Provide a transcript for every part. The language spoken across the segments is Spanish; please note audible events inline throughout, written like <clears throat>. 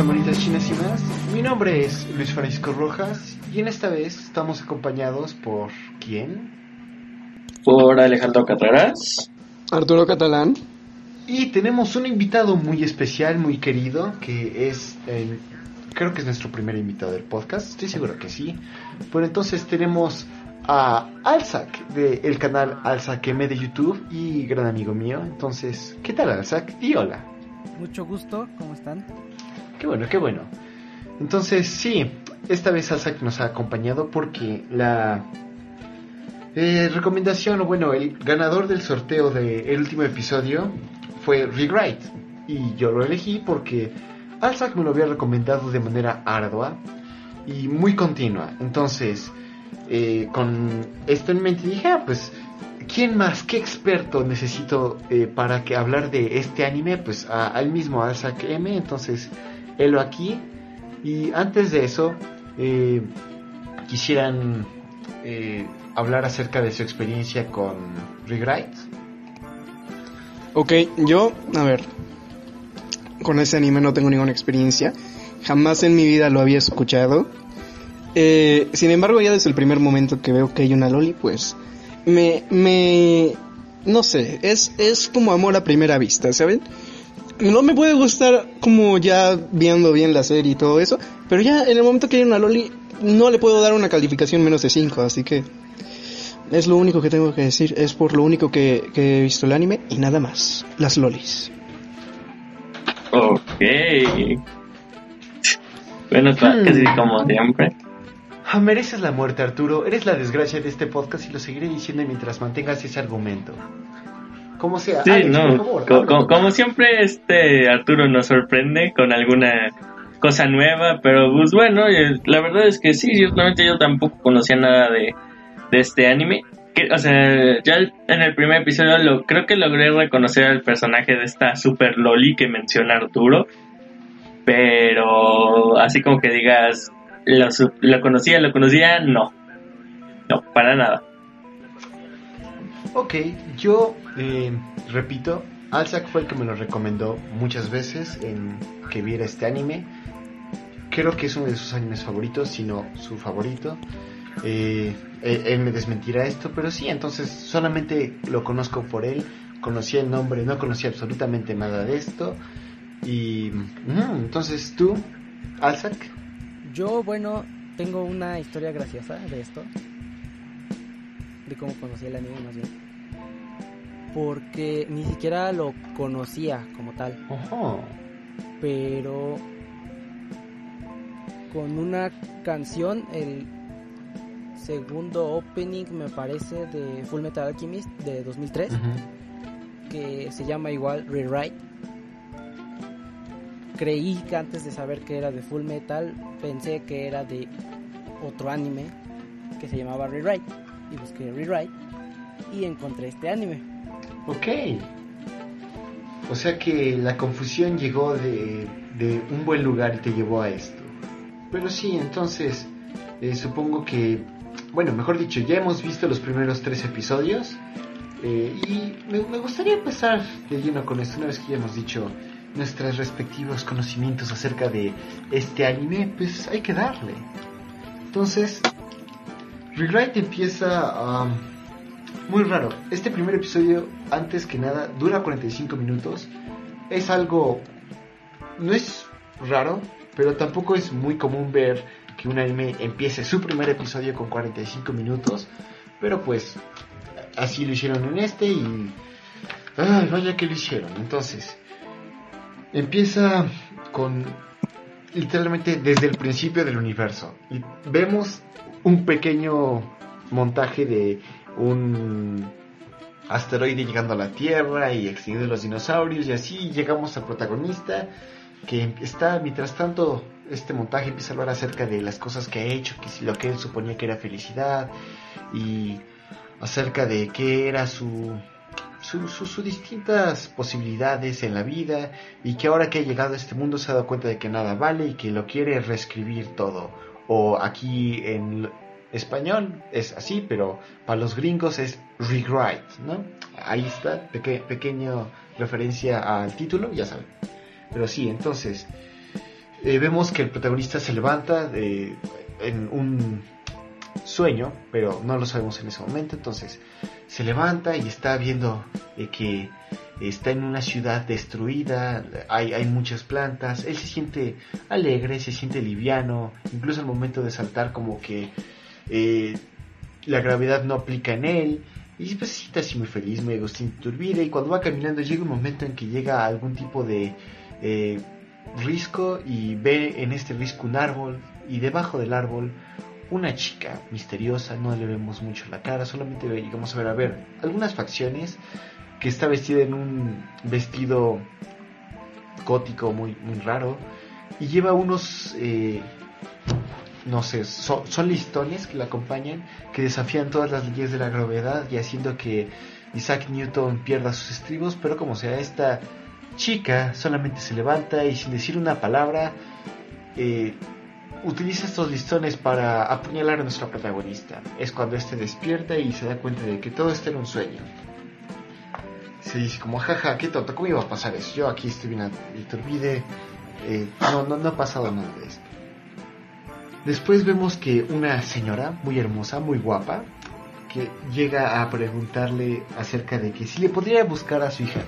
Hola, bienvenidos a Monitas Chinas y más. Mi nombre es Luis Francisco Rojas y en esta vez estamos acompañados por ¿quién? Por Alejandro Catreras. Arturo Catalán. Y tenemos un invitado muy especial, muy querido, que es el, creo que es nuestro primer invitado del podcast, estoy seguro que sí. Pero entonces tenemos a Alzac del canal Alzac M de YouTube y gran amigo mío. Entonces, ¿qué tal Alzac? Y hola. Mucho gusto, ¿cómo están? Qué bueno, qué bueno. Entonces, sí, esta vez Alzac nos ha acompañado porque la eh, recomendación, bueno, el ganador del sorteo del último episodio fue Rewrite. Y yo lo elegí porque Alzac me lo había recomendado de manera ardua y muy continua. Entonces, eh, con esto en mente dije, ah, pues, ¿quién más? ¿Qué experto necesito eh, para que hablar de este anime? Pues al mismo Alzac M, entonces, él aquí. Y antes de eso, eh, quisieran hablar acerca de su experiencia con Rewrite. Ok, yo, a ver, con ese anime no tengo ninguna experiencia. Jamás en mi vida lo había escuchado. Eh, sin embargo, ya desde el primer momento que veo que hay una Loli, pues me, me, no sé, es, es como amor a primera vista, ¿saben? No me puede gustar como ya viendo bien la serie y todo eso, pero ya en el momento que hay una Loli, no le puedo dar una calificación menos de 5, así que es lo único que tengo que decir, es por lo único que, he visto el anime y nada más, las lolis. Ok. Bueno, casi hmm. como siempre. Ah, mereces la muerte, Arturo. Eres la desgracia de este podcast y lo seguiré diciendo mientras mantengas ese argumento. Como sea. Sí, no. como, siempre, este Arturo nos sorprende con alguna cosa nueva, pero pues bueno, eh, la verdad es que sí, ciertamente yo tampoco conocía nada de, de este anime. Que, o sea, ya en el primer episodio lo, creo que logré reconocer al personaje de esta super loli que menciona Arturo. Pero así como que digas, lo, lo conocía, lo conocía, no. No, para nada. Ok, yo eh, repito, Alzac fue el que me lo recomendó muchas veces en que viera este anime. Creo que es uno de sus animes favoritos, si no su favorito. Eh, él, me desmentirá esto, pero sí, entonces solamente lo conozco por él, conocía el nombre, no conocía absolutamente nada de esto. Y entonces tú, Alzac. Yo, bueno, tengo una historia graciosa de esto, de cómo conocí el anime más bien. Porque ni siquiera lo conocía como tal. Pero con una canción, el segundo opening, me parece, de Full Metal Alchemist de 2003, que se llama igual Rewrite. Creí que antes de saber que era de Full Metal, pensé que era de otro anime que se llamaba Rewrite. Y busqué Rewrite y encontré este anime. Ok. O sea que la confusión llegó de, de un buen lugar y te llevó a esto. Pero sí, entonces eh, supongo que bueno, mejor dicho, ya hemos visto los primeros tres episodios. Eh, y me, gustaría empezar de lleno con esto, una vez que ya hemos dicho nuestros respectivos conocimientos acerca de este anime, pues hay que darle. Entonces, Rewrite empieza um, muy raro. Este primer episodio, antes que nada, dura 45 minutos. Es algo... No es raro, pero tampoco es muy común ver que un anime empiece su primer episodio con 45 minutos, pero pues así lo hicieron en este y... Ay, vaya que lo hicieron. Entonces, empieza con literalmente desde el principio del universo. Y vemos un pequeño montaje de un asteroide llegando a la Tierra y extinguiendo los dinosaurios y así llegamos al protagonista que está mientras tanto este montaje empieza a hablar acerca de las cosas que ha hecho, que lo que él suponía que era felicidad y acerca de qué era su sus distintas posibilidades en la vida y que ahora que ha llegado a este mundo se ha dado cuenta de que nada vale y que lo quiere reescribir todo. O aquí en español es así, pero para los gringos es rewrite, ¿no? Ahí está, pequeño referencia al título, ya saben. Pero sí, entonces, eh, vemos que el protagonista se levanta de, en un sueño, pero no lo sabemos en ese momento, entonces se levanta y está viendo eh, que está en una ciudad destruida, hay, hay muchas plantas, él se siente alegre, se siente liviano, incluso al momento de saltar como que eh, la gravedad no aplica en él, y pues se siente así muy feliz, muy Agustín Turbide, y cuando va caminando llega un momento en que llega a algún tipo de eh, risco y ve en este risco un árbol, y debajo del árbol una chica misteriosa, no le vemos mucho la cara, solamente llegamos a ver, a ver, algunas facciones, que está vestida en un vestido gótico muy, muy raro. Y lleva unos, eh, no sé, son, listones que la acompañan, que desafían todas las leyes de la gravedad y haciendo que Isaac Newton pierda sus estribos, pero como sea, esta chica solamente se levanta y sin decir una palabra, eh, utiliza estos listones para apuñalar a nuestra protagonista. Es cuando este despierta y se da cuenta de que todo esto era un sueño se dice como, jaja, qué tonto, ¿cómo iba a pasar eso? Yo aquí estoy bien eh, no, no, no ha pasado nada de esto. Después vemos que una señora muy hermosa, muy guapa, que llega a preguntarle acerca de que si le podría buscar a su hija.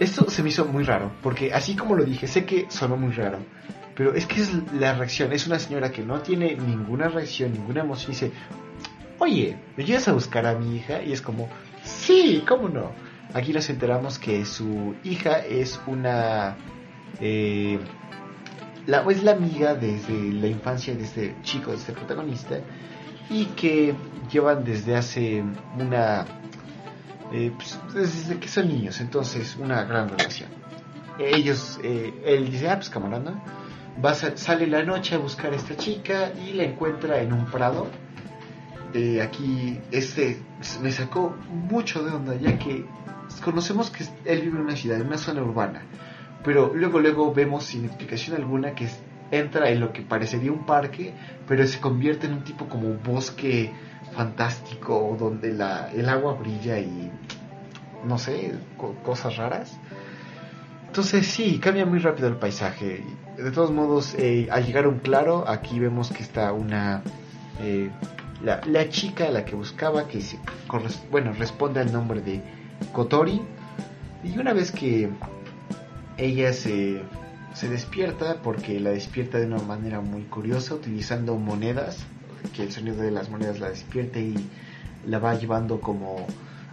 Esto se me hizo muy raro, porque así como lo dije, sé que sonó muy raro, pero es que es la reacción, es una señora que no tiene ninguna reacción, ninguna emoción, dice, oye, ¿me llevas a buscar a mi hija? Y es como, sí, ¿cómo no? Aquí nos enteramos que su hija es una... Eh, es la amiga desde la infancia de este chico, de este protagonista, y que llevan desde hace una... Eh, pues, desde que son niños, entonces una gran relación. Ellos, eh, él dice, ah, pues camarada, Va sale la noche a buscar a esta chica y la encuentra en un prado. aquí este me sacó mucho de onda ya que conocemos que él vive en una ciudad, en una zona urbana, pero luego luego vemos sin explicación alguna que entra en lo que parecería un parque, pero se convierte en un tipo como bosque fantástico donde la, el agua brilla y no sé, cosas raras. Entonces sí, cambia muy rápido el paisaje. De todos modos, eh, al llegar a un claro, aquí vemos que está una... Eh, la, chica a la que buscaba, que se, bueno, responde al nombre de Kotori. Y una vez que ella se, se despierta, porque la despierta de una manera muy curiosa, utilizando monedas, que el sonido de las monedas la despierte y la va llevando como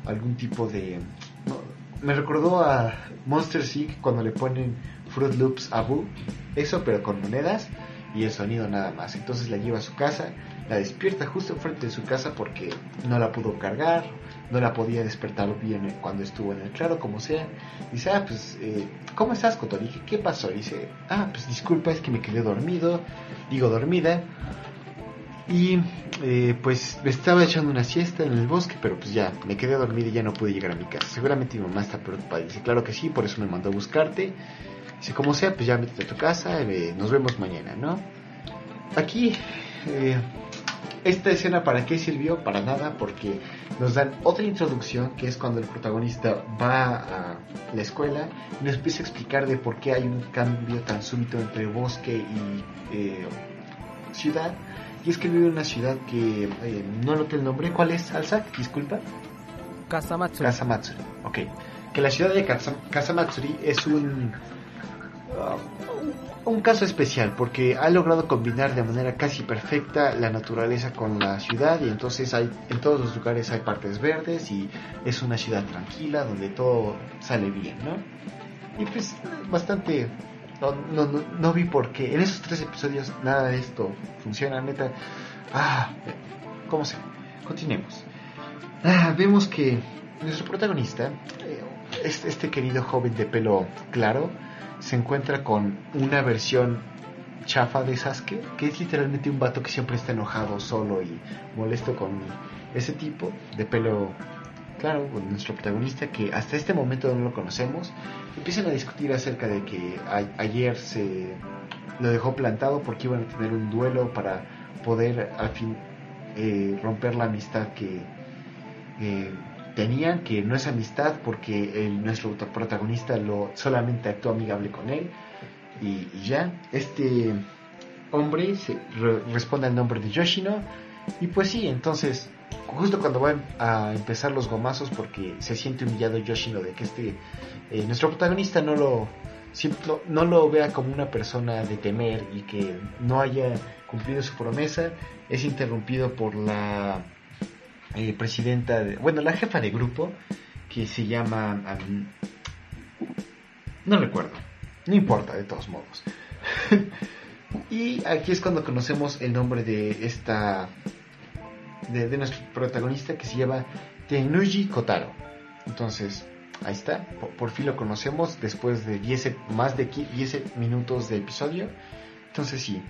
algún tipo de... me recordó a Monster Seek cuando le ponen Fruit Loops a Boo, eso pero con monedas y el sonido nada más. Entonces la lleva a su casa, la despierta justo enfrente de su casa porque no la pudo cargar no la podía despertar bien cuando estuvo en el claro, como sea. Dice, ah, pues, eh, ¿cómo estás, Kotori? ¿Qué pasó? Dice, ah, pues disculpa, es que me quedé dormido, digo dormida. Y eh, pues me estaba echando una siesta en el bosque, pero pues ya me quedé dormido y ya no pude llegar a mi casa. Seguramente mi mamá está preocupada. Dice, claro que sí, por eso me mandó a buscarte. Dice, como sea, pues ya métete a tu casa, eh, nos vemos mañana, ¿no? Aquí esta escena para qué sirvió? Para nada, porque nos dan otra introducción, que es cuando el protagonista va a la escuela y nos empieza a explicar de por qué hay un cambio tan súbito entre bosque y eh, ciudad. Y es que vive en una ciudad que eh, no noté el nombre. ¿Cuál es, Alzak? Disculpa. Kasamatsuri. Kasamatsuri, ok. Que la ciudad de Kasamatsuri es un un caso especial porque ha logrado combinar de manera casi perfecta la naturaleza con la ciudad y entonces hay en todos los lugares hay partes verdes y es una ciudad tranquila donde todo sale bien, ¿no? Y pues bastante no, no, no, vi por qué en esos tres episodios nada de esto funciona, neta. Ah, ¿cómo se? Continuemos. Ah, vemos que nuestro protagonista, eh, este, este querido joven de pelo claro, se encuentra con una versión chafa de Sasuke, que es literalmente un vato que siempre está enojado, solo y molesto con ese tipo de pelo claro, con nuestro protagonista que hasta este momento no lo conocemos, empiezan a discutir acerca de que ayer se lo dejó plantado porque iban a tener un duelo para poder al fin eh, romper la amistad que eh, tenían, que no es amistad porque nuestro protagonista lo solamente actuó amigable con él y, ya. Este hombre responde al nombre de Yoshino y pues sí, entonces justo cuando van a empezar los gomazos porque se siente humillado Yoshino de que este eh, nuestro protagonista no lo no lo vea como una persona de temer y que no haya cumplido su promesa, es interrumpido por la eh, presidenta, de, bueno, la jefa de grupo, que se llama... no recuerdo, no importa, de todos modos. <laughs> y aquí es cuando conocemos el nombre de esta... De, nuestro protagonista que se llama Tenuji Kotaro. Entonces, ahí está, por, fin lo conocemos después de 10, más de 10 minutos de episodio. Entonces sí,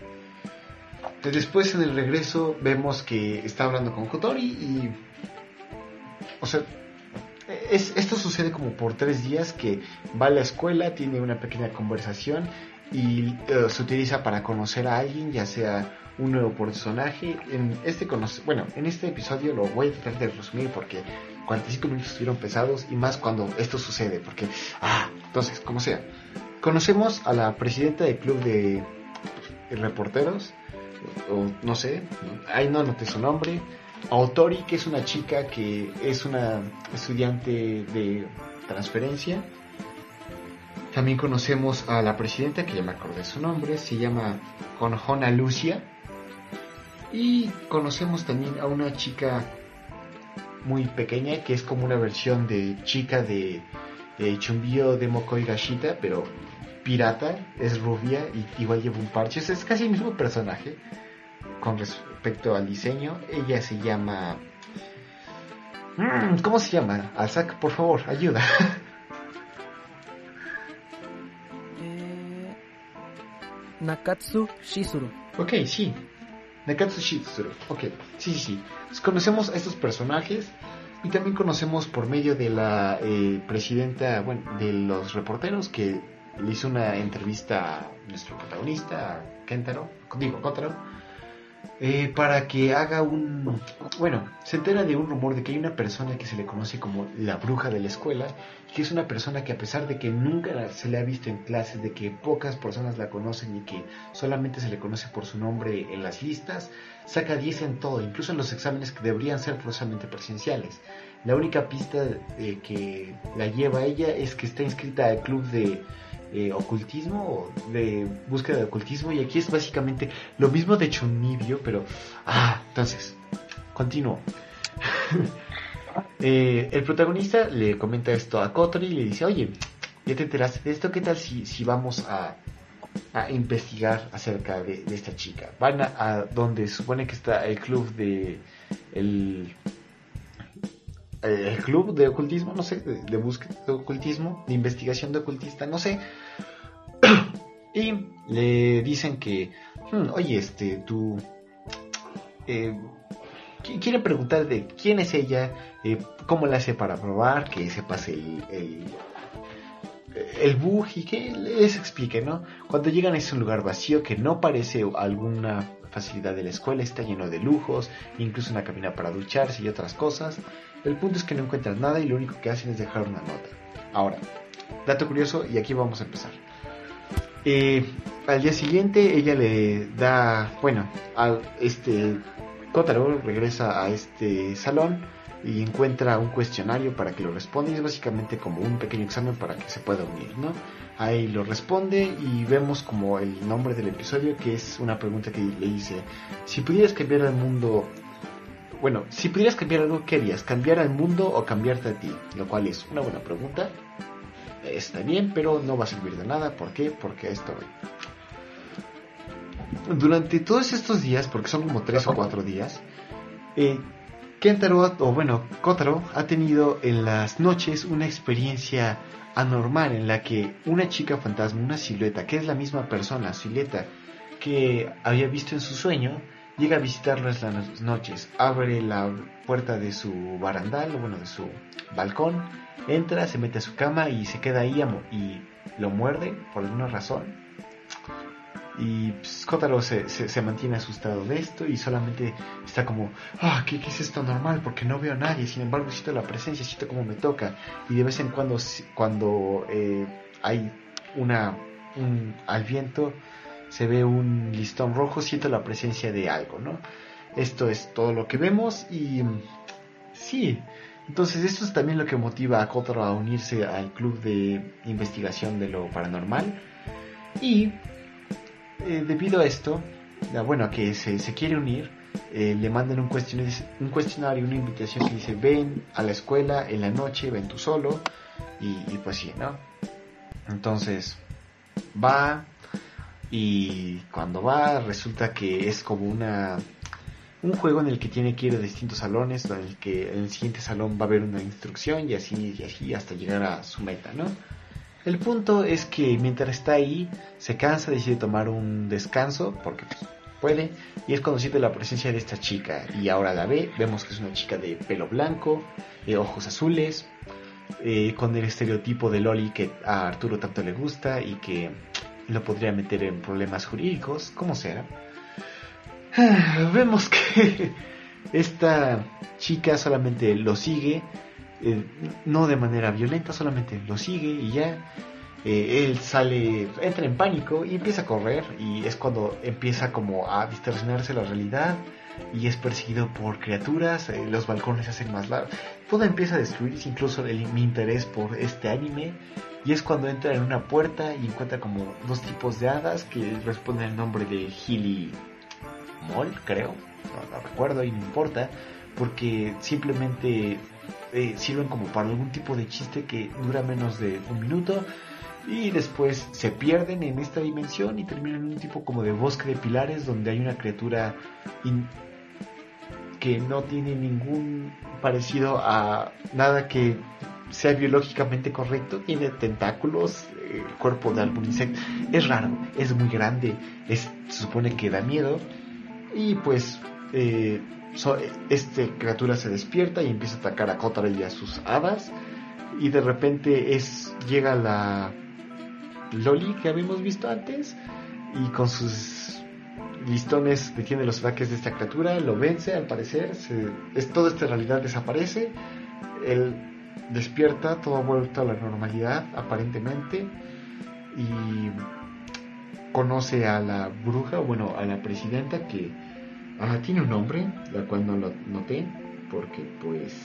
Después en el regreso vemos que está hablando con Kotori y... O sea, es, esto sucede como por tres días que va a la escuela, tiene una pequeña conversación y eh, se utiliza para conocer a alguien, ya sea un nuevo personaje. En este bueno, en este episodio lo voy a tratar de resumir porque 45 minutos estuvieron pesados y más cuando esto sucede, porque ah, entonces, como sea. Conocemos a la presidenta del club de reporteros o no sé, ahí no noté su nombre. Autori, que es una chica que es una estudiante de transferencia. También conocemos a la presidenta, que ya me acordé su nombre, se llama Conjona Lucia. Y conocemos también a una chica muy pequeña, que es como una versión de chica de, de Chumbio de Mokoi Gashita, pero pirata, es rubia y igual lleva un parche. Es casi el mismo personaje con respecto al diseño. Ella se llama... Mm, ¿Cómo se llama? Alzak, por favor, ayuda. Eh, <laughs> Nakatsu Shizuru. Ok, sí. Nakatsu Shizuru. Ok, sí, sí, sí. conocemos a estos personajes y también conocemos por medio de la eh, presidenta, bueno, de los reporteros que le hizo una entrevista a nuestro protagonista, Kentaro, digo, Kotaro, eh, para que haga un... Bueno, se entera de un rumor de que hay una persona que se le conoce como la bruja de la escuela, que es una persona que a pesar de que nunca se le ha visto en clases, de que pocas personas la conocen y que solamente se le conoce por su nombre en las listas, saca 10 en todo, incluso en los exámenes que deberían ser forzosamente presenciales. La única pista que la lleva a ella es que está inscrita al club de eh, ocultismo, de búsqueda de ocultismo, y aquí es básicamente lo mismo de Chunibio, pero... Ah, entonces, continúo. <laughs> Eh, el protagonista le comenta esto a Kotori y le dice, oye, ya te enteraste de esto, ¿qué tal si, si vamos a, a investigar acerca de, esta chica? Van a, a, donde supone que está el club de... El, el club de ocultismo, no sé, de, búsqueda de ocultismo, de investigación de ocultista, no sé. <clears throat> y le dicen que, hmm, oye, este, tú... Eh, quiere preguntar de quién es ella, eh, cómo la hace para probar, que se pase el, el, el bug y que les explique, ¿no? Cuando llegan es un lugar vacío que no parece alguna facilidad de la escuela, está lleno de lujos, incluso una cabina para ducharse y otras cosas. El punto es que no encuentran nada y lo único que hacen es dejar una nota. Ahora, dato curioso y aquí vamos a empezar. Eh, al día siguiente ella le da, bueno, a este Kotaro regresa a este salón y encuentra un cuestionario para que lo responda y es básicamente como un pequeño examen para que se pueda unir, ¿no? Ahí lo responde y vemos como el nombre del episodio que es una pregunta que le dice, si pudieras cambiar el mundo bueno, si pudieras cambiar algo, ¿qué harías? ¿Cambiar al mundo o cambiarte a ti? Lo cual es una buena pregunta. Está bien, pero no va a servir de nada. ¿Por qué? Porque esto... Durante todos estos días, porque son como tres o cuatro días, eh, Kentaro, o bueno, Kotaro, ha tenido en las noches una experiencia anormal en la que una chica fantasma, una silueta, que es la misma persona, silueta, que había visto en su sueño, Llega a visitarlo en las noches, abre la puerta de su barandal, bueno, de su balcón, entra, se mete a su cama y se queda ahí y lo muerde por alguna razón. Y pues, se, se, mantiene asustado de esto y solamente está como, ah, ¿qué, ¿qué es esto normal? Porque no veo a nadie, sin embargo siento la presencia, siento como me toca. Y de vez en cuando, cuando eh, hay una, un, al viento, se ve un listón rojo, siento la presencia de algo, ¿no? Esto es todo lo que vemos y mm, sí, entonces esto es también lo que motiva a Kotaro a unirse al club de investigación de lo paranormal y eh, debido a esto, bueno, que se, se quiere unir, eh, le mandan un cuestionario, un cuestionario, una invitación que dice ven a la escuela en la noche, ven tú solo y, y pues sí, ¿no? Entonces va y cuando va resulta que es como una un juego en el que tiene que ir a distintos salones, en el que en el siguiente salón va a haber una instrucción y así y así hasta llegar a su meta, ¿no? El punto es que mientras está ahí se cansa, decide tomar un descanso porque pues, puede y es cuando siente la presencia de esta chica y ahora la ve, vemos que es una chica de pelo blanco, ojos azules, eh, con el estereotipo de Loli que a Arturo tanto le gusta y que lo podría meter en problemas jurídicos, como sea. <sighs> Vemos que <laughs> esta chica solamente lo sigue, eh, no de manera violenta, solamente lo sigue y ya. Eh, él sale, entra en pánico y empieza a correr y es cuando empieza como a distorsionarse la realidad y es perseguido por criaturas, eh, los balcones se hacen más largos, todo empieza a destruirse, incluso mi interés por este anime y es cuando entra en una puerta y encuentra como dos tipos de hadas que responden el nombre de Hilly Moll, creo, no, no recuerdo y no importa, porque simplemente eh, sirven como para algún tipo de chiste que dura menos de un minuto y después se pierden en esta dimensión y terminan en un tipo como de bosque de pilares donde hay una criatura que no tiene ningún parecido a nada que sea biológicamente correcto, tiene tentáculos, eh, cuerpo de algún insecto, es raro, es muy grande, es, se supone que da miedo. Y pues eh, so- este criatura se despierta y empieza a atacar a Kotaro y a sus hadas. Y de repente es llega la Loli que habíamos visto antes y con sus listones detiene los ataques de esta criatura, lo vence al parecer, se- es, toda esta realidad desaparece, él despierta, todo ha vuelto a la normalidad aparentemente y conoce a la bruja, bueno, a la presidenta que ah, tiene un nombre, la cual no lo noté, porque pues...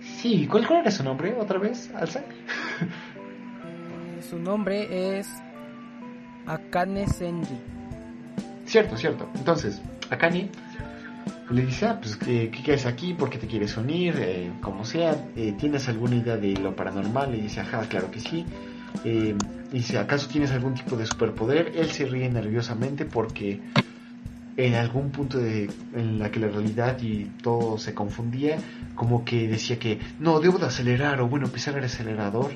Sí, ¿cuál, cuál era su nombre otra vez, Alza? Eh, su nombre es Akane Senri. Cierto, cierto. Entonces, Akane le dice, ah, pues, ¿qué, qué aquí? ¿Por qué te quieres unir? Eh, como sea, eh, ¿tienes alguna idea de lo paranormal? Le dice, ajá, claro que sí. Eh, dice, ¿acaso tienes algún tipo de superpoder? Él se ríe nerviosamente porque en algún punto de, en la que la realidad y todo se confundía, como que decía que, no, debo de acelerar o bueno, pisar el acelerador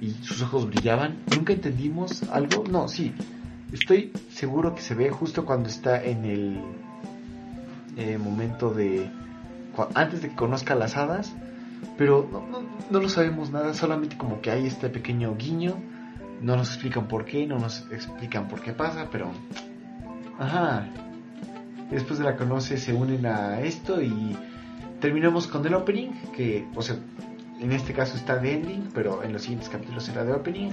y sus ojos brillaban. Nunca entendimos algo. No, sí, Estoy seguro que se ve justo cuando está en el eh, momento de... antes de que conozca las hadas, pero no, no, no lo sabemos nada, solamente como que hay este pequeño guiño, no nos explican por qué, no nos explican por qué pasa, pero... Ajá. Después de la conoce se unen a esto y terminamos con el opening, que, o sea, en este caso está de ending, pero en los siguientes capítulos será de opening.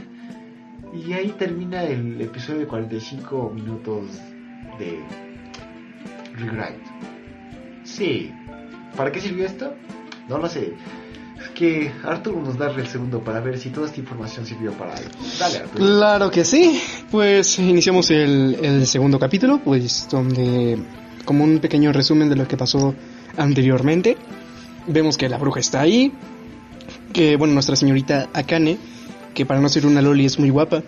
Y ahí termina el episodio de 45 minutos de Rewrite. Sí. ¿Para qué sirvió esto? No lo sé. Es que Arturo nos da el segundo para ver si toda esta información sirvió para algo. Dale. Claro que sí. Pues iniciamos el, el segundo capítulo, pues donde como un pequeño resumen de lo que pasó anteriormente. Vemos que la bruja está ahí, que bueno, nuestra señorita Akane, que para no ser una loli es muy guapa.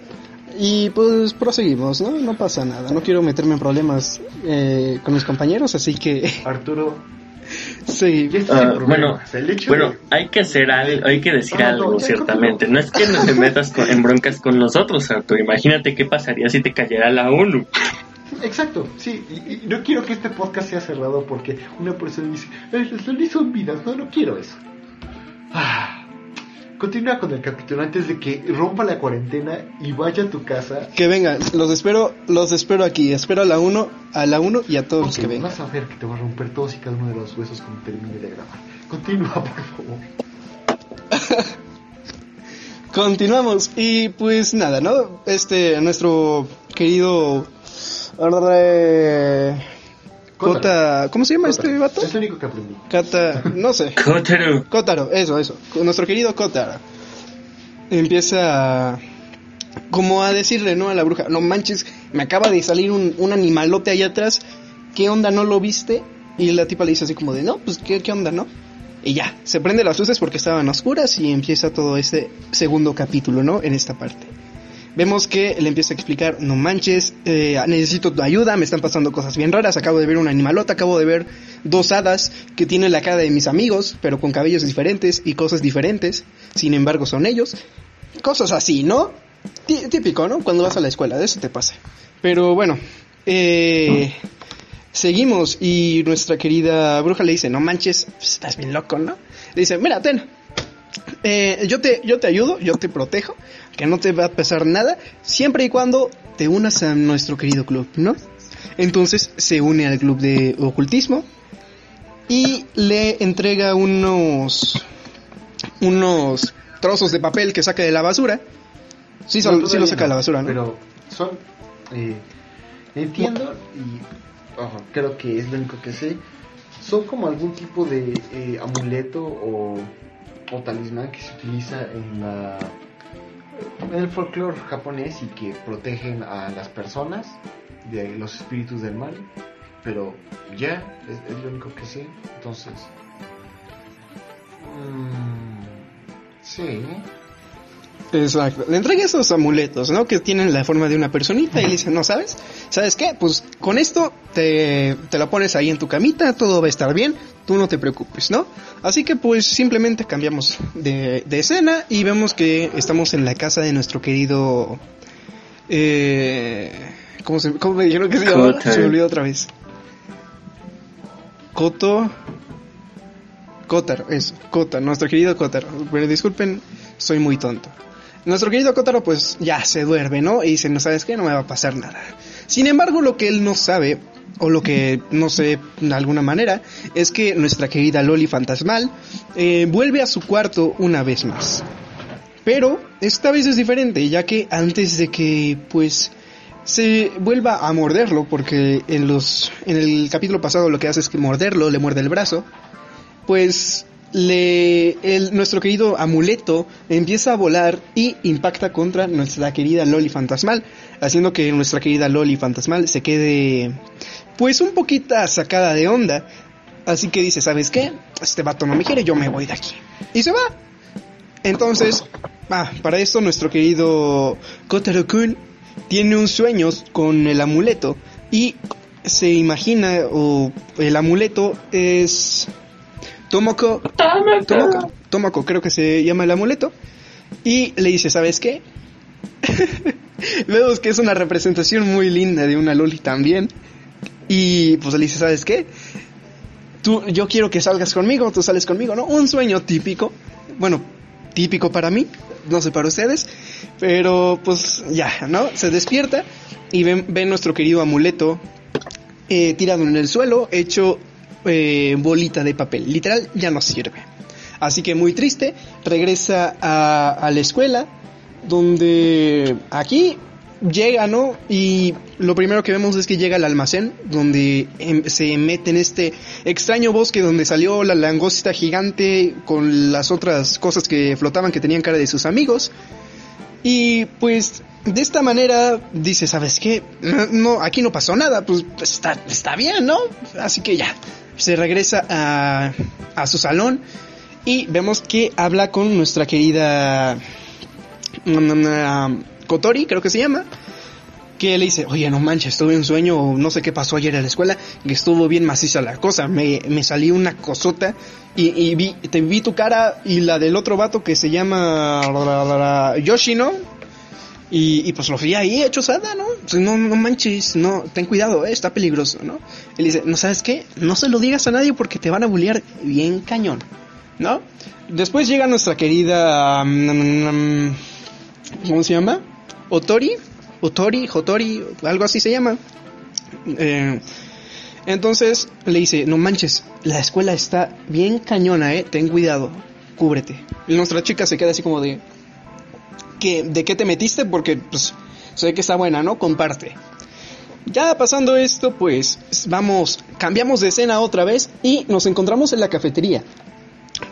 Y pues proseguimos, ¿no? No pasa nada. No quiero meterme en problemas eh, con mis compañeros, así que <laughs> Arturo, sí. Ah, en bueno. El hecho Bueno, de- hay que hacer algo, hay que decir No, no, algo, ciertamente. No es que no te metas con- en broncas con nosotros, Arturo. Imagínate qué pasaría si te cayera la ONU. Exacto, sí, y, y no quiero que este podcast sea cerrado porque una persona dice, "Ay, las son vidas, no, no quiero eso. Ah, continúa con el capítulo antes de que rompa la cuarentena y vaya a tu casa. Que vengan, los espero, los espero aquí. Espero a la 1, a la 1 y a todos los que vengan. vas a ver que te va a romper todos y cada uno de los huesos cuando termine de grabar. Continúa, por favor. <laughs> Continuamos y pues nada, ¿no? Este, nuestro querido... Kota, ¿cómo se llama este vato? Es lo único que aprendí. Kata, no sé. <laughs> Kotaro. Kotaro, eso, eso. Nuestro querido Kotaro. Empieza a- como a decirle, ¿no? A la bruja, no manches, me acaba de salir un, un animalote allá atrás. ¿Qué onda, no lo viste? Y la tipa le dice así como de, no, pues, ¿qué, qué onda, no? Y ya, se prende las luces porque estaban oscuras y empieza todo este segundo capítulo, ¿no? En esta parte. Vemos que le empieza a explicar, no manches, eh, necesito tu ayuda, me están pasando cosas bien raras, acabo de ver un animalota, acabo de ver dos hadas que tienen la cara de mis amigos, pero con cabellos diferentes y cosas diferentes, sin embargo son ellos. Cosas así, ¿no? Tí- Típico, ¿no? Cuando vas a la escuela, de eso te pasa. Pero bueno, eh, seguimos y nuestra querida bruja le dice, no manches, pues, estás bien loco, ¿no? Le dice, mira, ten, eh, yo, te, yo te ayudo, yo te protejo, que no te va a pasar nada, siempre y cuando te unas a nuestro querido club, ¿no? Entonces se une al club de ocultismo y le entrega unos unos trozos de papel que saca de la basura. Sí, sí lo saca de la basura, ¿no? Pero son. eh, entiendo y. creo que es lo único que sé. Son como algún tipo de eh, amuleto o, o talismán que se utiliza en la. En el folclore japonés y que protegen a las personas de los espíritus del mal. Pero ya, es, lo único que sé. Entonces. mm, sí. Exacto. Le entrega esos amuletos, ¿no? Que tienen la forma de una personita y le dice, no, ¿sabes? ¿Sabes qué? Pues con esto te, te lo pones ahí en tu camita, todo va a estar bien, tú no te preocupes, ¿no? Así que pues simplemente cambiamos de, de escena y vemos que estamos en la casa de nuestro querido... Eh, ¿Cómo se cómo me dijeron que se llamaba? Se me olvidó otra vez. Koto... Kotaro, eso, Kotaro, nuestro querido Kotaro. Pero disculpen, soy muy tonto. Nuestro querido Kotaro pues ya se duerme, ¿no? Y dice, no sabes qué, no me va a pasar nada. Sin embargo, lo que él no sabe, o lo que no sé de alguna manera, es que nuestra querida Loli Fantasmal eh, vuelve a su cuarto una vez más. Pero esta vez es diferente, ya que antes de que pues se vuelva a morderlo, porque en los en el capítulo pasado lo que hace es que morderlo, le muerde el brazo, pues le nuestro querido amuleto empieza a volar y impacta contra nuestra querida Loli Fantasmal, haciendo que nuestra querida Loli Fantasmal se quede pues un poquito sacada de onda. Así que dice, ¿sabes qué? Este vato no me quiere, yo me voy de aquí. Y se va. Entonces, ah, para esto nuestro querido Kotaro-kun tiene un sueño con el amuleto y se imagina o el amuleto es Tomoko Tomoko, Tomoko creo que se llama el amuleto y le dice, ¿sabes qué? <laughs> <laughs> Vemos que es una representación muy linda de una Loli también y pues le dice, ¿sabes qué? Tú, yo quiero que salgas conmigo, tú sales conmigo, ¿no? Un sueño típico, bueno, típico para mí, no sé para ustedes, pero pues ya, ¿no? Se despierta y ven, nuestro querido amuleto eh, tirado en el suelo, hecho eh, bolita de papel, literal ya no sirve. Así que muy triste, regresa a la escuela, donde aquí llega, ¿no? Y lo primero que vemos es que llega al almacén, donde em, se mete en este extraño bosque donde salió la langosta gigante con las otras cosas que flotaban que tenían cara de sus amigos. Y pues de esta manera dice, ¿sabes qué? <laughs> No, aquí no pasó nada, pues está, está bien, ¿no? Así que ya, se regresa a, a su salón y vemos que habla con nuestra querida Kotori, creo que se llama, que le dice, oye, no manches, tuve un sueño, no sé qué pasó ayer en la escuela, que estuvo bien maciza la cosa, me, me salió una cosota y, y vi, te vi tu cara y la del otro vato que se llama Yoshino, y, y pues lo vi ahí hecho sada, ¿no? No, no manches, no, ten cuidado, eh, está peligroso, ¿no? Él dice, ¿no sabes qué? No se lo digas a nadie porque te van a bullear bien cañón, ¿no? Después llega nuestra querida... mm, ¿Cómo se llama? Otori. Otori, Hotori, algo así se llama. Eh, entonces le dice, no manches, la escuela está bien cañona, eh, ten cuidado, cúbrete. Y nuestra chica se queda así como de, ¿qué, ¿de qué te metiste? Porque pues sé que está buena, ¿no? Comparte. Ya pasando esto, pues vamos, cambiamos de escena otra vez y nos encontramos en la cafetería.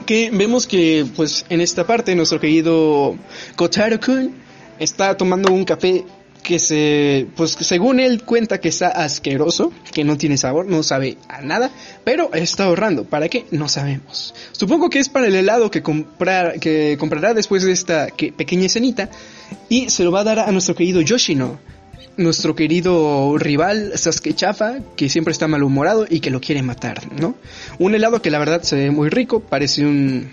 Que vemos que, pues, en esta parte, nuestro querido Kotaro-kun está tomando un café que se, pues, según él cuenta que está asqueroso, que no tiene sabor, no sabe a nada, pero está ahorrando. ¿Para qué? No sabemos. Supongo que es para el helado que, comprar, que comprará después de esta que- pequeña escenita y se lo va a dar a nuestro querido Yoshino nuestro querido rival Sasuke Chafa, que siempre está malhumorado y que lo quiere matar, ¿no? Un helado que la verdad se ve muy rico, parece un,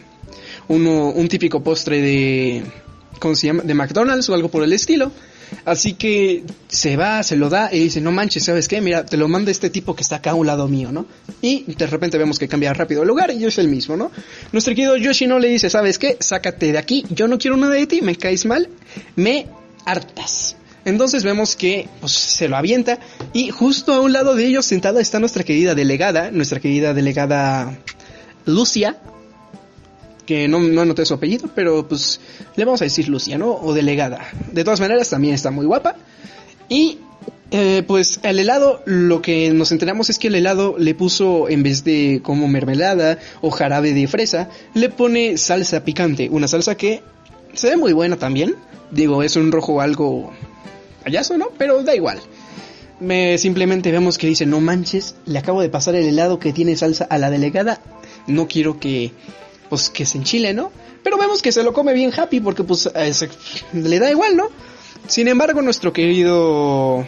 uno- un típico postre de, ¿cómo se llama? De McDonald's o algo por el estilo. Así que se va, se lo da y dice, no manches, ¿sabes qué? Mira, te lo manda este tipo que está acá a un lado mío, ¿no? Y de repente vemos que cambia rápido el lugar y es el mismo, ¿no? Nuestro querido Yoshino le dice, ¿sabes qué? Sácate de aquí, yo no quiero nada de ti, me caes mal, me hartas. Entonces vemos que pues, se lo avienta y justo a un lado de ellos sentada está nuestra querida delegada, nuestra querida delegada Lucia, que no, no anoté su apellido, pero pues le vamos a decir Lucia, ¿no? O delegada. De todas maneras también está muy guapa. Y eh, pues el helado, lo que nos enteramos es que el helado le puso, en vez de como mermelada o jarabe de fresa, le pone salsa picante. Una salsa que se ve muy buena también. Digo, es un rojo algo payaso, ¿no? Pero da igual. Me, simplemente vemos que dice, no manches, le acabo de pasar el helado que tiene salsa a la delegada. No quiero que, pues, que se enchile, ¿no? Pero vemos que se lo come bien happy porque, pues, le da igual, ¿no? Sin embargo, nuestro querido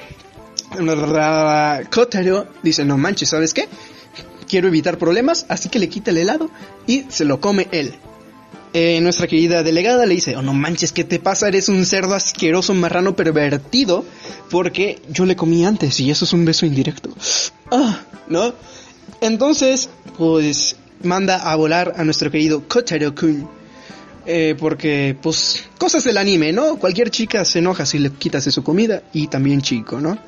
Kotaro dice, no manches, ¿sabes qué? Quiero evitar problemas, así que le quita el helado y se lo come él. Eh, nuestra querida delegada le dice, oh no manches, ¿qué te pasa? Eres un cerdo asqueroso, marrano, pervertido, porque yo le comí antes y eso es un beso indirecto. <gasps> Ah, ¿no? Entonces, pues manda a volar a nuestro querido Kotaro-kun. Eh, porque, pues, cosas del anime, ¿no? Cualquier chica se enoja si le quitas de su comida y también chico, ¿no?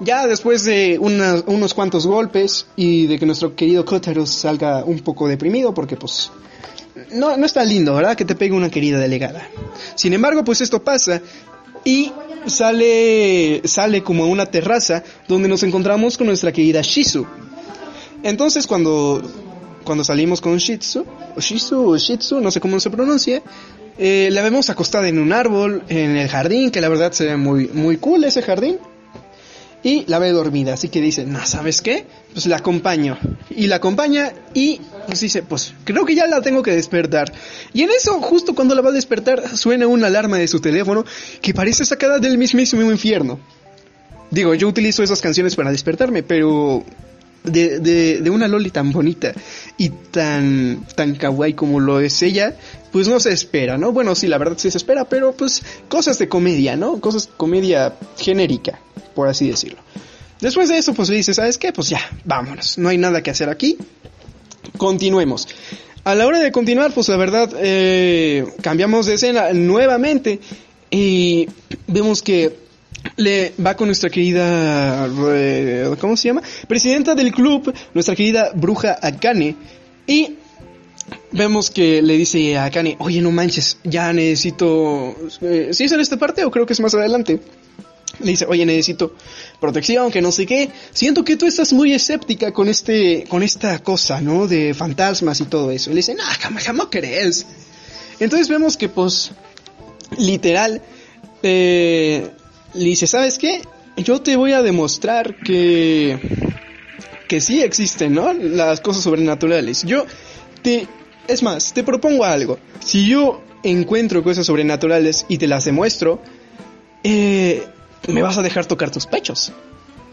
Ya después de unos cuantos golpes y de que nuestro querido Kotaro salga un poco deprimido porque, pues, no, no es lindo, ¿verdad? Que te pegue una querida delegada. Sin embargo, pues esto pasa y sale, sale como a una terraza donde nos encontramos con nuestra querida Shizu. Entonces cuando, cuando salimos con Shizu, o Shizu o Shitsu, no sé cómo se pronuncia, eh, la vemos acostada en un árbol, en el jardín, que la verdad se ve muy, muy cool ese jardín. Y la ve dormida, así que dice, no, ¿sabes qué? Pues la acompaño. Y la acompaña y pues dice, pues creo que ya la tengo que despertar. Y en eso, justo cuando la va a despertar, suena una alarma de su teléfono que parece sacada del mismísimo infierno. Digo, yo utilizo esas canciones para despertarme, pero de, de, de una loli tan bonita y tan, tan kawaii como lo es ella, pues no se espera, ¿no? Bueno, sí, la verdad sí se espera, pero pues cosas de comedia, ¿no? Cosas comedia genérica, por así decirlo. Después de eso, pues le dice, ¿sabes qué? Pues ya, vámonos, no hay nada que hacer aquí. Continuemos. A la hora de continuar, pues la verdad, eh, cambiamos de escena nuevamente y vemos que le va con nuestra querida, eh, ¿cómo se llama? Presidenta del club, nuestra querida bruja Akane. Y vemos que le dice a Akane, oye, no manches, ya necesito... Eh, ¿Sí es en esta parte o creo que es más adelante? Le dice, oye, necesito protección, que no sé qué. Siento que tú estás muy escéptica con este, con esta cosa, ¿no? De fantasmas y todo eso. Le dice, no, jamás, jamás crees. Entonces vemos que, pues, literal, eh, le dice, ¿sabes qué? Yo te voy a demostrar que, que sí existen, ¿no? Las cosas sobrenaturales. Yo te, es más, te propongo algo. Si yo encuentro cosas sobrenaturales y te las demuestro, eh, me vas a dejar tocar tus pechos.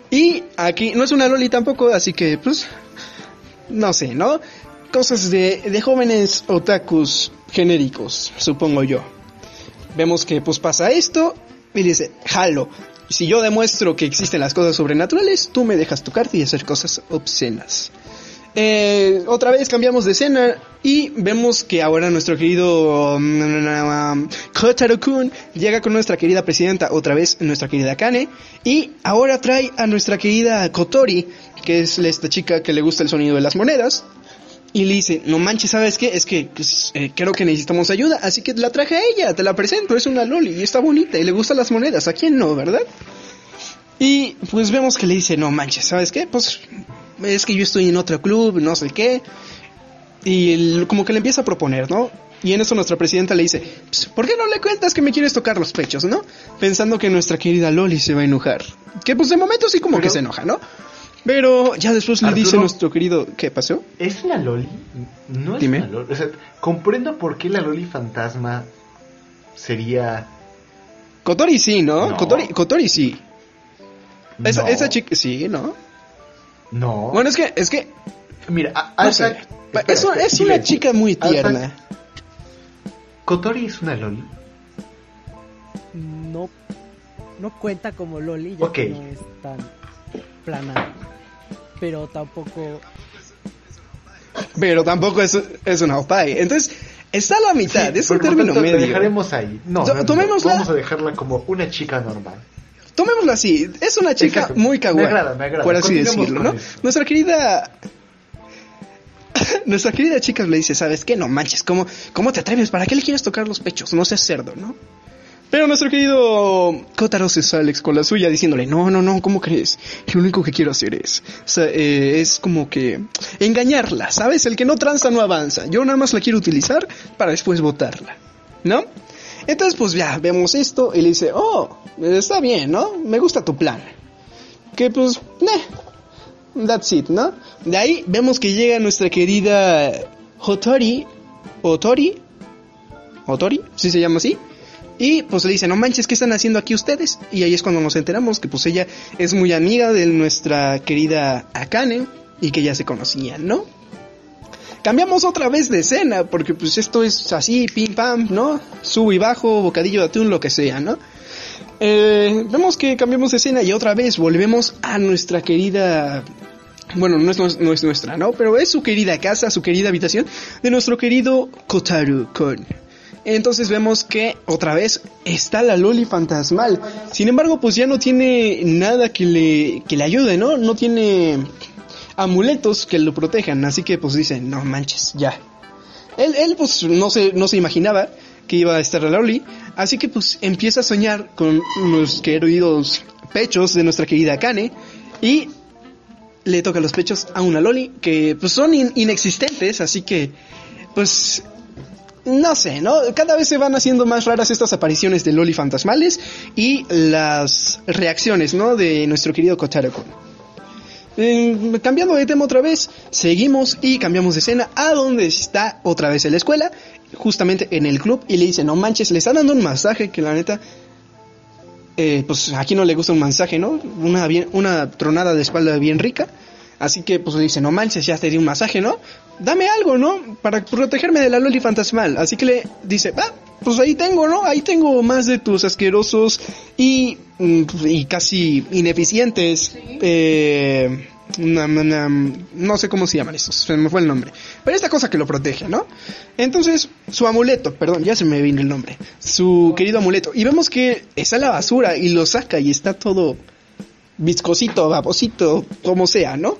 Y aquí no es una loli tampoco, así que pues no sé, ¿no? Cosas de, de jóvenes otakus genéricos, supongo yo. Vemos que pues pasa esto y dice, jalo. Si yo demuestro que existen las cosas sobrenaturales, tú me dejas tocarte y hacer cosas obscenas. Eh, otra vez cambiamos de escena y vemos que ahora nuestro querido um, Kotaro-kun llega con nuestra querida presidenta, otra vez nuestra querida Kane, y ahora trae a nuestra querida Kotori, que es esta chica que le gusta el sonido de las monedas, y le dice, no manches, ¿sabes qué? Es que pues, eh, creo que necesitamos ayuda, así que la traje a ella, te la presento, es una loli y está bonita y le gustan las monedas, ¿a quién no, verdad? Y pues vemos que le dice, no manches, ¿sabes qué? Pues es que yo estoy en otro club, no sé qué. Y él como que le empieza a proponer, ¿no? Y en eso nuestra presidenta le dice, "Pues, ¿por qué no le cuentas que me quieres tocar los pechos, no? Pensando que nuestra querida Loli se va a enojar. Que pues de momento sí como Pero- que se enoja, ¿no? Pero ya después le dice nuestro querido, ¿qué pasó? ¿Es una loli? No es Dime. una loli. O sea, comprendo por qué la loli fantasma sería... Kotori sí, ¿no? No. Kotori, Kotori sí. Esa, No. esa chica, sí, ¿no? No. Bueno, es que, es que, Mira, a- no sé. Alzak- espera, Es, una- es una silencio. chica muy tierna. ¿Kotori es una loli? No, no cuenta como Loli, ya que no es tan plana. Pero tampoco. Pero tampoco es, es una opai. Entonces, está a la mitad, Sí, es un término la medio. dejaremos ahí. No, To- no, no, tomémosla- Vamos a dejarla como una chica normal. Tomémoslo así, es una chica Exacto. muy kawaii, Me agrada, me agrada. por así decirlo, ¿no? eso. Nuestra querida... <laughs> Nuestra querida chica le dice, ¿sabes qué? No manches, ¿cómo, ¿cómo te atreves? ¿Para qué le quieres tocar los pechos? No seas cerdo, ¿no? Pero nuestro querido Kotaro se sale con la suya diciéndole, no, no, no, ¿cómo crees? Lo único que quiero hacer es, eh, es como que engañarla, ¿sabes? El que no tranza no avanza. Yo nada más la quiero utilizar para después botarla, ¿no? Entonces, pues ya, vemos esto y le dice, oh, está bien, ¿no? Me gusta tu plan. Que pues, nah, that's it, ¿no? De ahí vemos que llega nuestra querida Hotori, Otori, Otori, ¿sí se llama así? Y pues le dice, no manches, ¿qué están haciendo aquí ustedes? Y ahí es cuando nos enteramos que pues ella es muy amiga de nuestra querida Akane y que ya se conocían, ¿no? Cambiamos otra vez de escena, porque pues esto es así, pim pam, ¿no? Subo y bajo, bocadillo de atún, lo que sea, ¿no? Eh, vemos que cambiamos de escena y otra vez volvemos a nuestra querida... Bueno, no es, no es- nuestra, ¿no? Pero es su querida casa, su querida habitación de nuestro querido Kotaru-kun. Entonces vemos que otra vez está la Loli fantasmal. Sin embargo, pues ya no tiene nada que le, que le ayude, ¿no? No tiene amuletos que lo protejan. Así que pues dice, no manches, ya. Él, él pues no se, no se imaginaba que iba a estar la Loli. Así que pues empieza a soñar con los queridos pechos de nuestra querida Kane. Y le toca los pechos a una Loli que pues son in- inexistentes. Así que pues no sé, ¿no? Cada vez se van haciendo más raras estas apariciones de Loli fantasmales y las reacciones, ¿no? De nuestro querido Kotaro-kun. Eh, cambiando de tema otra vez, seguimos y cambiamos de escena a donde está otra vez en la escuela, justamente en el club, y le dice, no manches, le están dando un masaje que la neta, eh, pues aquí no le gusta un masaje, ¿no? Una, bien, una tronada de espalda bien rica. Así que pues le dice, no manches, ya te di un masaje, ¿no? Dame algo, ¿no? Para protegerme de la Loli fantasmal. Así que le dice, ah, pues ahí tengo, ¿no? Ahí tengo más de tus asquerosos y, mm, y casi ineficientes. Eh, no sé cómo se llaman estos, se me fue el nombre. Pero esta cosa que lo protege, ¿no? Entonces, su amuleto, perdón, ya se me vino el nombre. Su querido amuleto. Y vemos que está en la basura y lo saca y está todo viscosito, babosito, como sea, ¿no?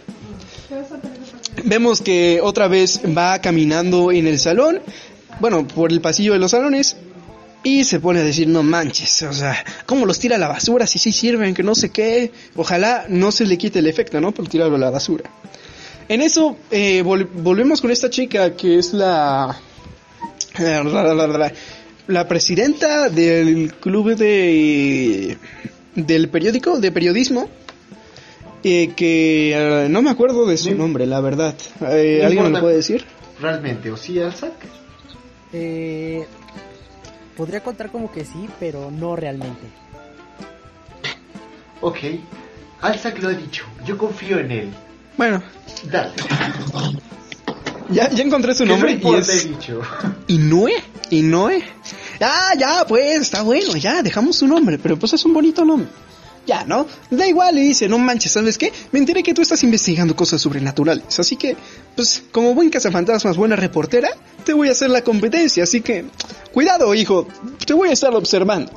Vemos que otra vez va caminando en el salón, bueno, por el pasillo de los salones, y se pone a decir, no manches, o sea, ¿cómo los tira a la basura si sí sirven, que no sé qué? Ojalá no se le quite el efecto, ¿no? Por tirarlo a la basura. En eso, eh, vol- volvemos con esta chica que es la- la presidenta del club de... del periódico, de periodismo, eh, que eh, no me acuerdo de su No- nombre, la verdad. Eh, no ¿Alguien me puede decir? Realmente, ¿o sí, Alzak? Eh, podría contar como que sí, pero no realmente. Ok. Alzak lo ha dicho. Yo confío en él. Bueno, Dale. <laughs> ya, ya encontré su nombre y es he dicho. <laughs> Inoue. Inoue. Ah, ya, pues, está bueno, ya, dejamos su nombre, pero pues es un bonito nombre. Ya, ¿no? Da igual, le dice, no manches, ¿sabes qué? Me enteré que tú estás investigando cosas sobrenaturales, así que, pues, como buen cazafantasmas, buena reportera, te voy a hacer la competencia, así que, cuidado, hijo, te voy a estar observando.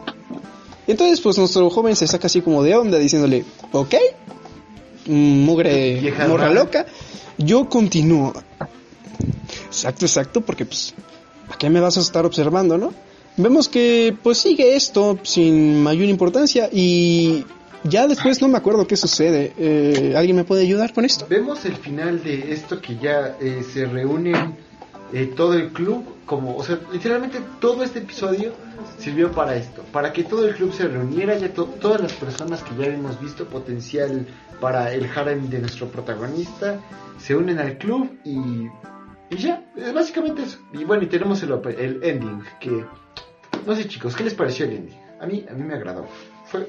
Entonces, pues, nuestro joven se saca así como de onda, diciéndole, ok, mugre, morra loca, yo continúo. Exacto, exacto, porque, pues, ¿a qué me vas a estar observando, no? Vemos que pues sigue esto sin mayor importancia y ya después no me acuerdo qué sucede. Eh, ¿Alguien me puede ayudar con esto? Vemos el final de esto que ya eh, se reúnen eh, todo el club, como, o sea, literalmente todo este episodio sirvió para esto, para que todo el club se reuniera, ya to- todas las personas que ya habíamos visto potencial para el harem de nuestro protagonista se unen al club y, y ya, es básicamente eso. Y bueno, y tenemos el, el ending, que, no sé chicos, ¿qué les pareció el ending? A mí, a mí me agradó. Fue,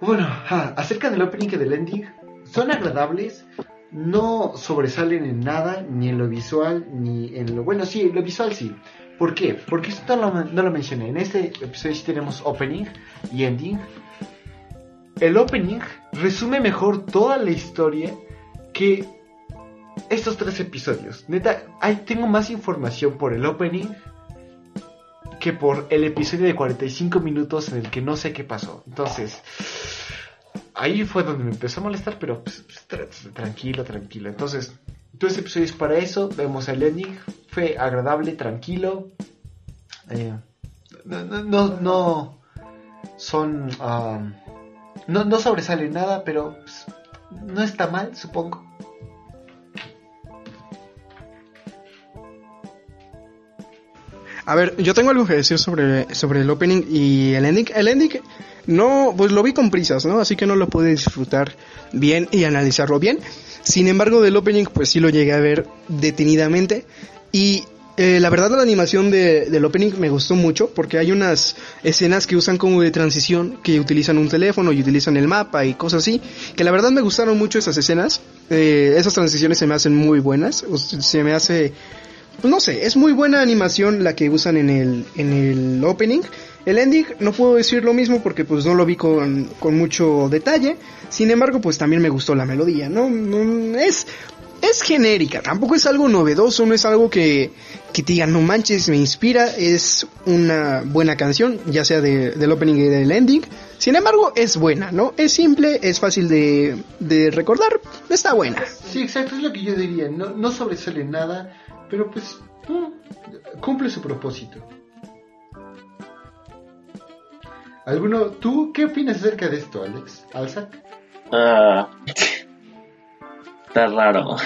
bueno, acerca del opening y del ending, son agradables, no sobresalen en nada, ni en lo visual, ni en lo... Bueno, sí, lo visual sí. ¿Por qué? Porque esto no lo, mencioné. En este episodio sí tenemos opening y ending. El opening resume mejor toda la historia que estos tres episodios. Neta, tengo más información por el opening que por el episodio de 45 minutos en el que no sé qué pasó. Entonces, ahí fue donde me empezó a molestar, pero pues, pues, tra- tranquilo, tranquilo. Entonces, todo este episodio es para eso. Vemos el ending. Fue agradable, tranquilo. Eh, no, no, no, no son... um, no, no sobresale nada, pero pues, no está mal, supongo. A ver, yo tengo algo que decir sobre, sobre el opening y el ending. El ending no, pues lo vi con prisas, ¿no? Así que no lo pude disfrutar bien y analizarlo bien. Sin embargo, del opening, pues sí lo llegué a ver detenidamente. Y eh, la verdad, la animación de- del opening me gustó mucho porque hay unas escenas que usan como de transición, que utilizan un teléfono y utilizan el mapa y cosas así. Que la verdad me gustaron mucho esas escenas. Eh, esas transiciones se me hacen muy buenas. Se me hace no sé, es muy buena animación la que usan en el, en el opening. El ending no puedo decir lo mismo porque pues no lo vi con, con mucho detalle. Sin embargo, pues también me gustó la melodía, ¿no? No, Es, es genérica, tampoco es algo novedoso, no es algo que, que te digan, no manches, me inspira. Es una buena canción, ya sea de- del opening y del ending. Sin embargo, es buena, ¿no? Es simple, es fácil de, de recordar, está buena. Sí, exacto, es lo que yo diría. No, no sobresale nada, pero pues cumple su propósito. ¿Alguno, tú qué opinas acerca de esto, Alex? ¿Alzac? Ah, está raro.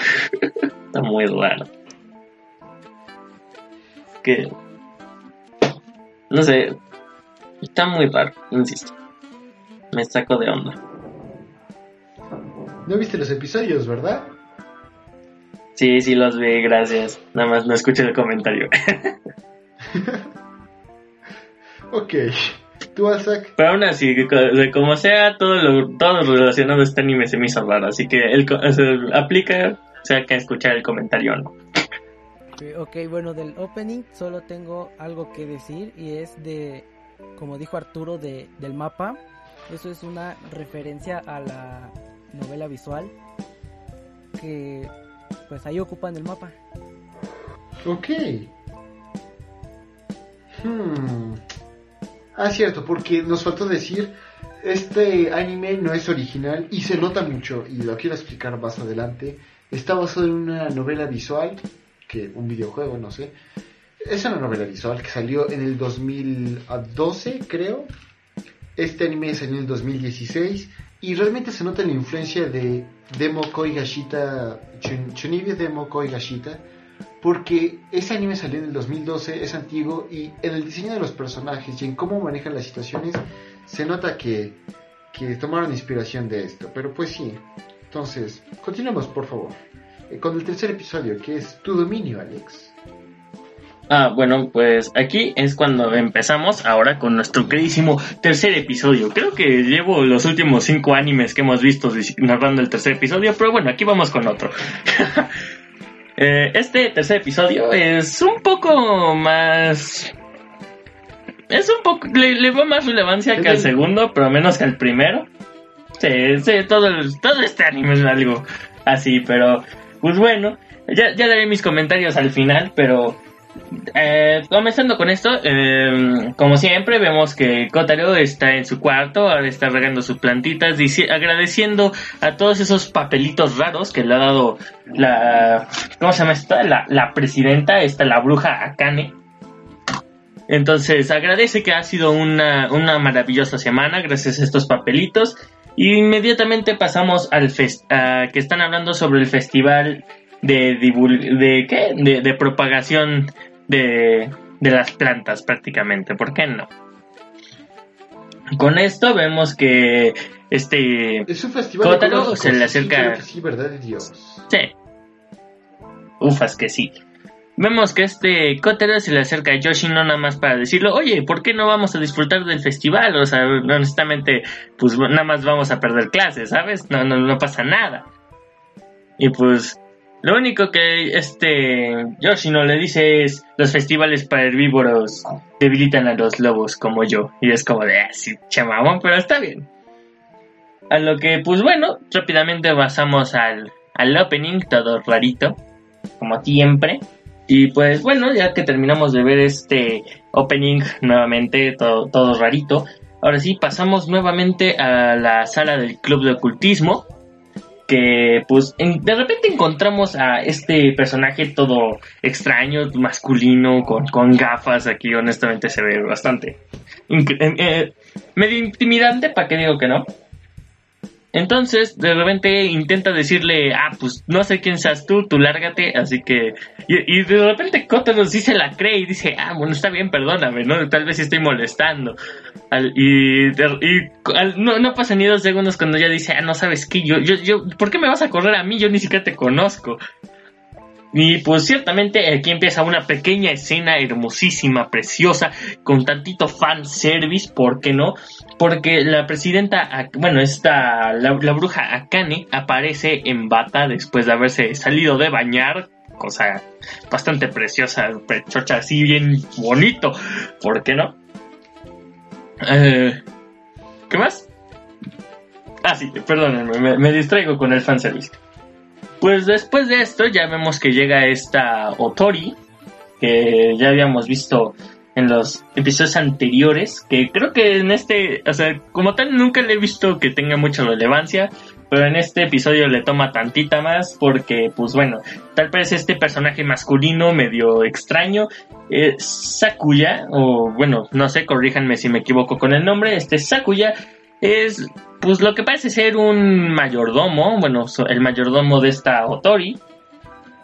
está muy raro. Que. No sé. Está muy raro, insisto. Me saco de onda. No viste los episodios, ¿verdad? Sí, sí los vi, gracias. Nada más no escuché el comentario. <laughs> Ok. ¿Tú, Alzac? Pero aún así, de como sea, todo lo, todo lo relacionado a este anime se me hizo raro. Así que el, sea, aplica, sea que escuchar el comentario o no. Ok, bueno, del opening solo tengo algo que decir y es de, como dijo Arturo, de, del mapa. Eso es una referencia a la novela visual que pues ahí ocupan el mapa. Ok. Hmm. Ah, cierto, porque nos faltó decir, este anime no es original y se nota mucho, y lo quiero explicar más adelante. Está basado en una novela visual, que un videojuego, no sé. Es una novela visual que salió en el 2012, creo. Este anime salió en el 2016 y realmente se nota la influencia de Demo Koigashita, Chun- Chunibi Demo Koigashita, porque ese anime salió en el 2012, es antiguo y en el diseño de los personajes y en cómo manejan las situaciones se nota que, que tomaron inspiración de esto. Pero pues sí, entonces, continuemos por favor eh, con el tercer episodio que es Tu Dominio, Alex. Ah, bueno, pues aquí es cuando empezamos ahora con nuestro queridísimo tercer episodio. Creo que llevo los últimos cinco animes que hemos visto narrando el tercer episodio, pero bueno, aquí vamos con otro. <laughs> Eh, este tercer episodio es un poco más... Es un poco... Le, le veo más relevancia que al segundo, pero menos que al primero. Sí, sí, todo, todo este anime es algo así, pero pues bueno, ya, ya daré mis comentarios al final, pero eh, comenzando con esto, eh, como siempre vemos que Kotaro está en su cuarto, está regando sus plantitas, agradeciendo a todos esos papelitos raros que le ha dado la, ¿cómo se llama esta? La presidenta, esta la bruja Akane. Entonces agradece que ha sido una, una maravillosa semana gracias a estos papelitos. Y inmediatamente pasamos al fest que están hablando sobre el festival de, de, ¿qué? de, de propagación de, de las plantas prácticamente, ¿por qué no? Con esto vemos que este es un festival se le acerca. Sí, ¿verdad Dios? Sí. Ufas que sí. Vemos que este Kotaro se le acerca a Yoshi no nada más para decirlo, oye, ¿por qué no vamos a disfrutar del festival? O sea, honestamente, pues nada más vamos a perder clases, ¿sabes? No, no, no pasa nada. Y pues lo único que este Yoshino le dice es los festivales para herbívoros debilitan a los lobos como yo. Y es como de así, ah, pero está bien. A lo que, pues bueno, rápidamente pasamos al, al opening, todo rarito, como siempre. Y pues bueno, ya que terminamos de ver este opening nuevamente, todo, todo rarito, ahora sí pasamos nuevamente a la sala del club de ocultismo que pues de repente encontramos a este personaje todo extraño, masculino, con, con gafas, aquí honestamente se ve bastante eh, eh, medio intimidante, ¿para qué digo que no? Entonces, de repente intenta decirle, ah, pues no sé quién seas tú, tú lárgate, así que... Y, de repente Kotaro sí se la cree y dice, ah, bueno, está bien, perdóname, ¿no? Tal vez estoy molestando. y, no, no pasan ni dos segundos cuando ella dice, ah, no sabes qué, yo, yo, yo, ¿por qué me vas a correr a mí? Yo ni siquiera te conozco. Y pues ciertamente aquí empieza una pequeña escena hermosísima, preciosa, con tantito fan service, ¿por qué no? Porque la presidenta, bueno, esta, la, bruja Akane aparece en bata después de haberse salido de bañar, cosa bastante preciosa, pechocha así bien bonito, ¿por qué no? Eh, ¿Qué más? Ah, sí, perdónenme, me, me distraigo con el fanservice. Pues después de esto ya vemos que llega esta Otori, que ya habíamos visto en los episodios anteriores, que creo que en este, o sea, como tal nunca le he visto que tenga mucha relevancia, pero en este episodio le toma tantita más porque, pues bueno, tal vez este personaje masculino medio extraño, eh, Sakuya, o bueno, no sé, corríjanme si me equivoco con el nombre, este Sakuya es pues lo que parece ser un mayordomo, bueno, el mayordomo de esta Otori,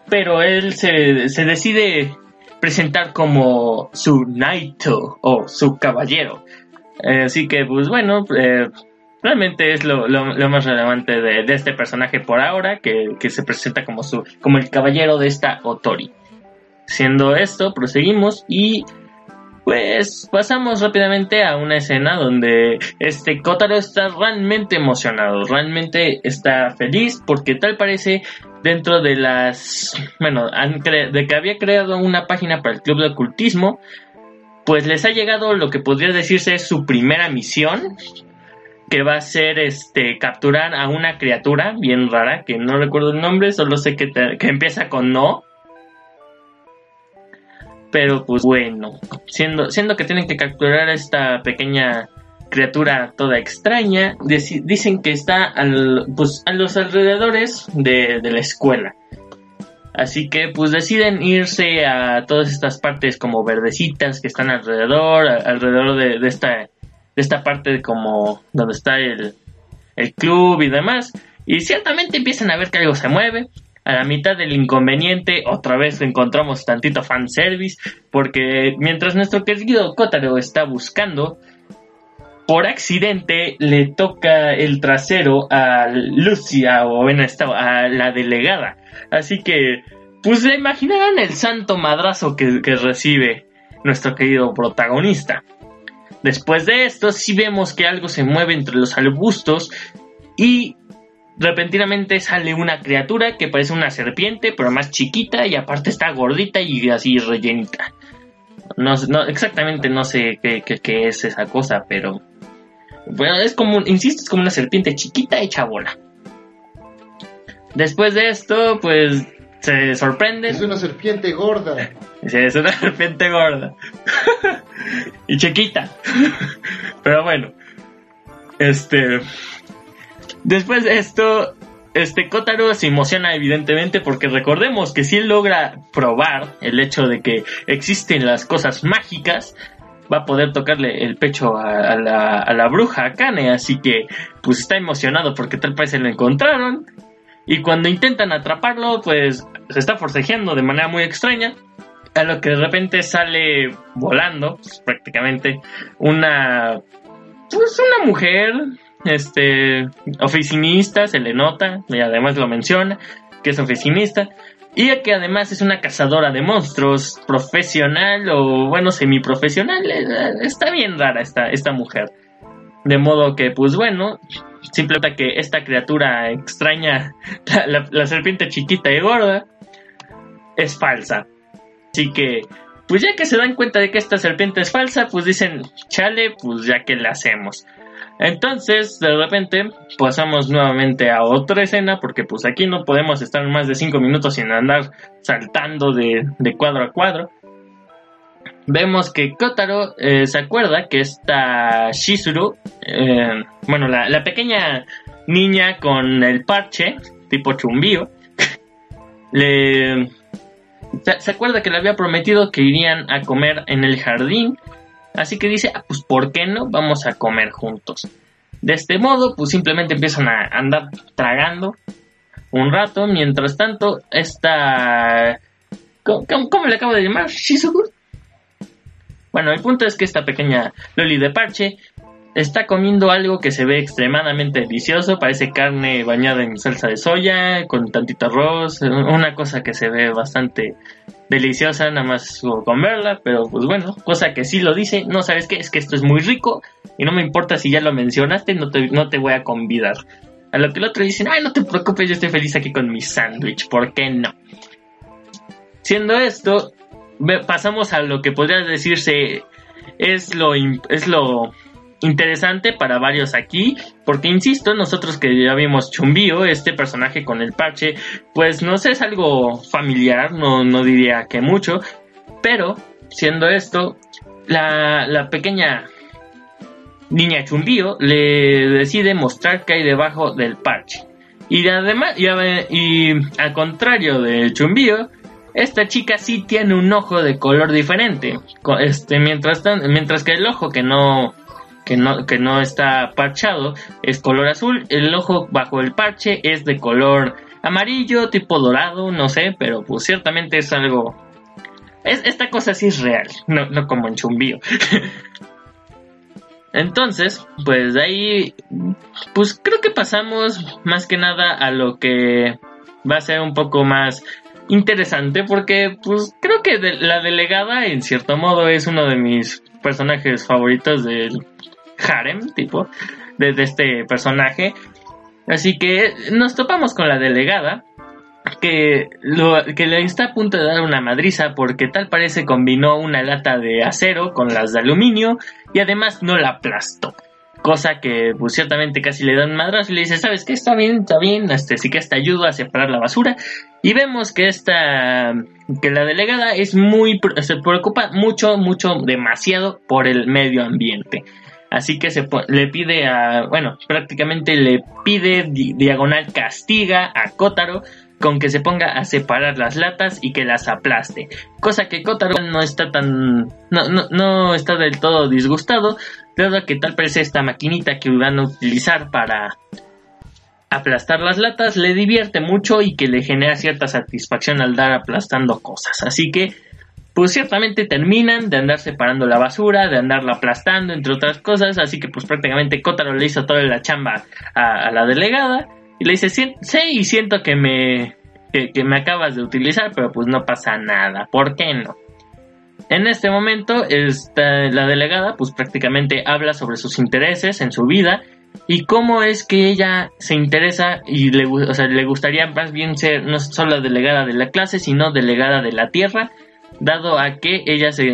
pero él se, decide presentar como su Naito o su caballero. Eh, así que, pues bueno, eh, realmente es lo, más relevante de, este personaje por ahora, que, que, se presenta como, su, como el caballero de esta Otori. Siendo esto, proseguimos y pues pasamos rápidamente a una escena donde este Kotaro está realmente emocionado, realmente está feliz porque tal parece dentro de las, bueno, de que había creado una página para el club de ocultismo, pues les ha llegado lo que podría decirse su primera misión, que va a ser este capturar a una criatura bien rara, que no recuerdo el nombre, solo sé que, que empieza con no pero pues bueno, siendo, siendo que tienen que capturar a esta pequeña criatura toda extraña, dicen que está al, pues, a los alrededores de, la escuela. Así que pues deciden irse a todas estas partes como verdecitas que están alrededor, alrededor de, esta, de esta parte como donde está el, el club y demás. Y ciertamente empiezan a ver que algo se mueve a la mitad del inconveniente, otra vez encontramos tantito fanservice, porque mientras nuestro querido Kotaro está buscando, por accidente le toca el trasero a Lucia o en a la delegada. Así que, pues se imaginarán el santo madrazo que, que recibe nuestro querido protagonista. Después de esto, sí vemos que algo se mueve entre los arbustos y repentinamente sale una criatura que parece una serpiente, pero más chiquita y aparte está gordita y así rellenita. No, exactamente no sé qué, es esa cosa, pero Bueno, es como, insisto, es como una serpiente chiquita hecha bola. Después de esto, pues se sorprende. Es una serpiente gorda. Sí, es una <laughs> serpiente gorda. <laughs> y chiquita. <laughs> Pero bueno. Este. Después de esto, este Kotaro se emociona evidentemente porque recordemos que si él logra probar el hecho de que existen las cosas mágicas, va a poder tocarle el pecho a, la, a la bruja Akane, así que pues está emocionado porque tal se lo encontraron. Y cuando intentan atraparlo, pues se está forcejeando de manera muy extraña. A lo que de repente sale volando, pues, prácticamente, una. Pues una mujer, este. oficinista, se le nota, y además lo menciona, que es oficinista. Y que además es una cazadora de monstruos, profesional o bueno, semiprofesional. Eh, está bien rara esta, esta mujer. De modo que, pues bueno, simplemente que esta criatura extraña, <laughs> la, serpiente chiquita y gorda, es falsa. Así que, pues ya que se dan cuenta de que esta serpiente es falsa, pues dicen, chale, pues ya que la hacemos. Entonces, de repente, pasamos nuevamente a otra escena, porque pues aquí no podemos estar más de 5 minutos sin andar saltando de, de cuadro a cuadro. Vemos que Kotaro eh, se acuerda que esta Shizuru, eh, bueno, la, pequeña niña con el parche, tipo chumbío, <laughs> le, se, acuerda que le había prometido que irían a comer en el jardín, así que dice, ah, pues ¿por qué no? Vamos a comer juntos. De este modo, pues simplemente empiezan a andar tragando un rato, mientras tanto, esta... ¿Cómo, cómo le acabo de llamar? ¿Shizuru? Bueno, el punto es que esta pequeña Loli de parche está comiendo algo que se ve extremadamente delicioso, parece carne bañada en salsa de soya, con tantito arroz, una cosa que se ve bastante deliciosa, nada más con verla, pero pues bueno, cosa que sí lo dice, no sabes qué, es que esto es muy rico y no me importa si ya lo mencionaste, no te, no te voy a convidar. A lo que el otro dice, ay, no te preocupes, yo estoy feliz aquí con mi sándwich, ¿por qué no? Siendo esto, pasamos a lo que podría decirse es lo, es lo interesante para varios aquí, porque insisto, nosotros que ya vimos Chumbío, este personaje con el parche, pues no sé, es algo familiar, no, no diría que mucho, pero siendo esto, la, la pequeña niña Chumbío le decide mostrar que hay debajo del parche. Y además, y, y al contrario de Chumbío, esta chica sí tiene un ojo de color diferente. Este, mientras, mientras que el ojo que no, que no, que no está parchado es color azul, el ojo bajo el parche es de color amarillo, tipo dorado, no sé, pero pues ciertamente es algo. Es, esta cosa sí es real, no, no como en chumbío. <laughs> Entonces, pues de ahí, pues creo que pasamos más que nada a lo que va a ser un poco más interesante porque pues creo que la delegada en cierto modo es uno de mis personajes favoritos del harem tipo de, este personaje así que nos topamos con la delegada que, lo, que le está a punto de dar una madriza porque tal parece combinó una lata de acero con las de aluminio y además no la aplastó cosa que pues ciertamente casi le dan madras y le dice, ¿sabes qué? Está bien, está bien, este, sí que te ayuda a separar la basura. Y vemos que esta, que la delegada es muy, se preocupa mucho, mucho, demasiado por el medio ambiente. Así que se le pide a, bueno, prácticamente le pide diagonal castiga a Kotaro con que se ponga a separar las latas y que las aplaste. Cosa que Kotaro no está tan, no, no, no está del todo disgustado, dado que tal parece esta maquinita que van a utilizar para aplastar las latas le divierte mucho y que le genera cierta satisfacción al dar aplastando cosas. Así que, pues ciertamente terminan de andar separando la basura, de andarla aplastando, entre otras cosas. Así que, pues prácticamente Kotaro le hizo toda la chamba a, la delegada y le dice: Sí, y siento que me, que me acabas de utilizar, pero pues no pasa nada. ¿Por qué no? En este momento, esta, la delegada, pues prácticamente habla sobre sus intereses en su vida y cómo es que ella se interesa y le, o sea, le gustaría más bien ser no solo delegada de la clase, sino delegada de la tierra, dado a que ella se,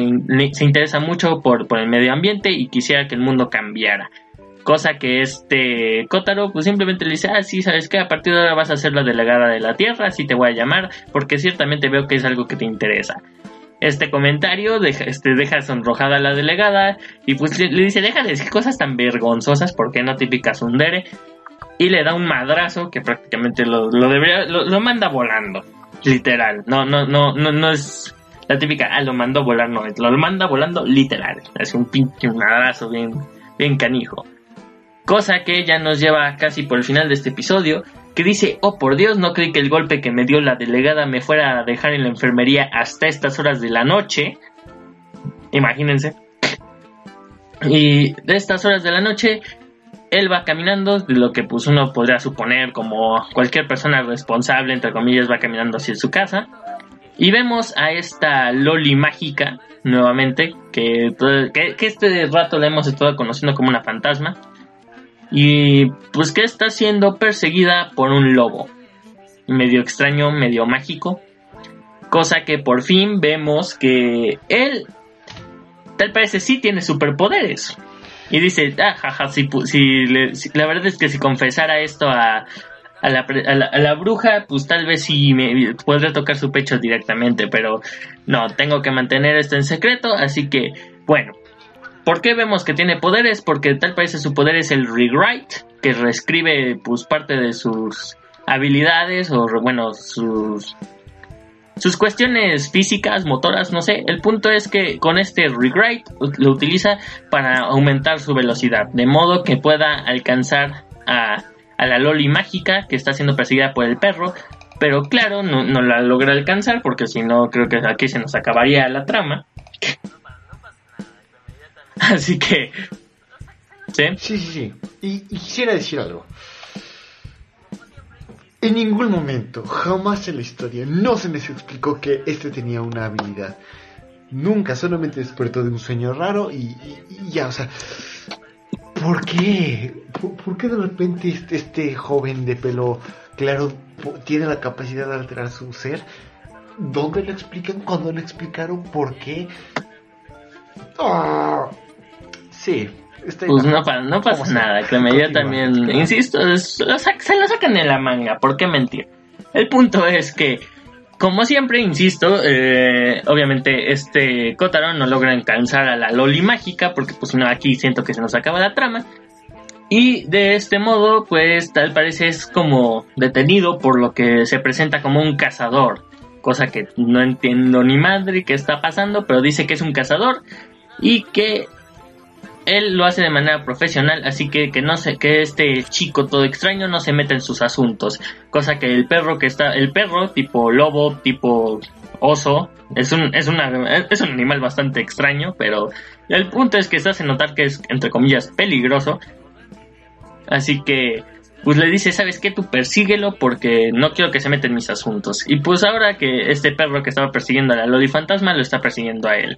se interesa mucho por, por el medio ambiente y quisiera que el mundo cambiara Cosa que este Kotaro pues simplemente le dice, ah, sí, sabes que a partir de ahora vas a ser la delegada de la Tierra, así te voy a llamar, porque ciertamente veo que es algo que te interesa. Este comentario deja, este, deja sonrojada a la delegada y pues le, dice, deja de decir cosas tan vergonzosas, porque no típicas un dere? Y le da un madrazo que prácticamente lo, lo debería, lo, manda volando, literal. No, no, no, no, no es la típica, ah, lo mandó volar, no, lo manda volando literal. Es un pinche madrazo bien, bien canijo. Cosa que ya nos lleva casi por el final de este episodio, que dice, oh por Dios, no creí que el golpe que me dio la delegada me fuera a dejar en la enfermería hasta estas horas de la noche. Imagínense. Y de estas horas de la noche, él va caminando, de lo que pues uno podría suponer como cualquier persona responsable, entre comillas, va caminando hacia su casa. Y vemos a esta Loli mágica, nuevamente, que, que, que este rato la hemos estado conociendo como una fantasma y pues que está siendo perseguida por un lobo. Medio extraño, medio mágico. Cosa que por fin vemos que él, tal parece, sí tiene superpoderes. Y dice, ah, jaja, si, la verdad es que si confesara esto a, a, la, a, la, bruja, pues tal vez sí me podría tocar su pecho directamente, pero no, tengo que mantener esto en secreto, así que, bueno, ¿Por qué vemos que tiene poderes? Porque tal parece su poder es el rewrite, que reescribe pues parte de sus habilidades o bueno, sus sus cuestiones físicas, motoras, no sé. El punto es que con este rewrite lo utiliza para aumentar su velocidad, de modo que pueda alcanzar a, a la Loli mágica que está siendo perseguida por el perro. Pero claro, no, la logra alcanzar porque si no creo que aquí se nos acabaría la trama. <laughs> Así que... ¿Sí? Sí, sí, sí. Y, quisiera decir algo. En ningún momento, jamás en la historia, no se me explicó que este tenía una habilidad. Nunca, solamente despertó de un sueño raro y, ya, o sea, ¿por qué? ¿Por, qué de repente este, este, joven de pelo claro tiene la capacidad de alterar su ser? ¿Dónde lo explican? ¿Cuándo lo explicaron? ¿Por qué? ¡Ah! Sí. Pues no, no pasa nada, yo también, insisto, se lo sacan de la manga, ¿por qué mentir? El punto es que, como siempre, insisto, eh, obviamente este Kotaro no logra alcanzar a la Loli mágica, porque pues no, aquí siento que se nos acaba la trama. Y de este modo, pues tal parece es como detenido por lo que se presenta como un cazador. Cosa que no entiendo ni madre qué está pasando, pero dice que es un cazador y que él lo hace de manera profesional, así que que no sé, que este chico todo extraño no se mete en sus asuntos, cosa que el perro que está, el perro tipo lobo, tipo oso, es un es es un animal bastante extraño, pero el punto es que se hace notar que es entre comillas peligroso. Así que pues le dice, ¿sabes qué? Tú persíguelo porque no quiero que se meta en mis asuntos. Y pues ahora que este perro que estaba persiguiendo a la Loli Fantasma lo está persiguiendo a él.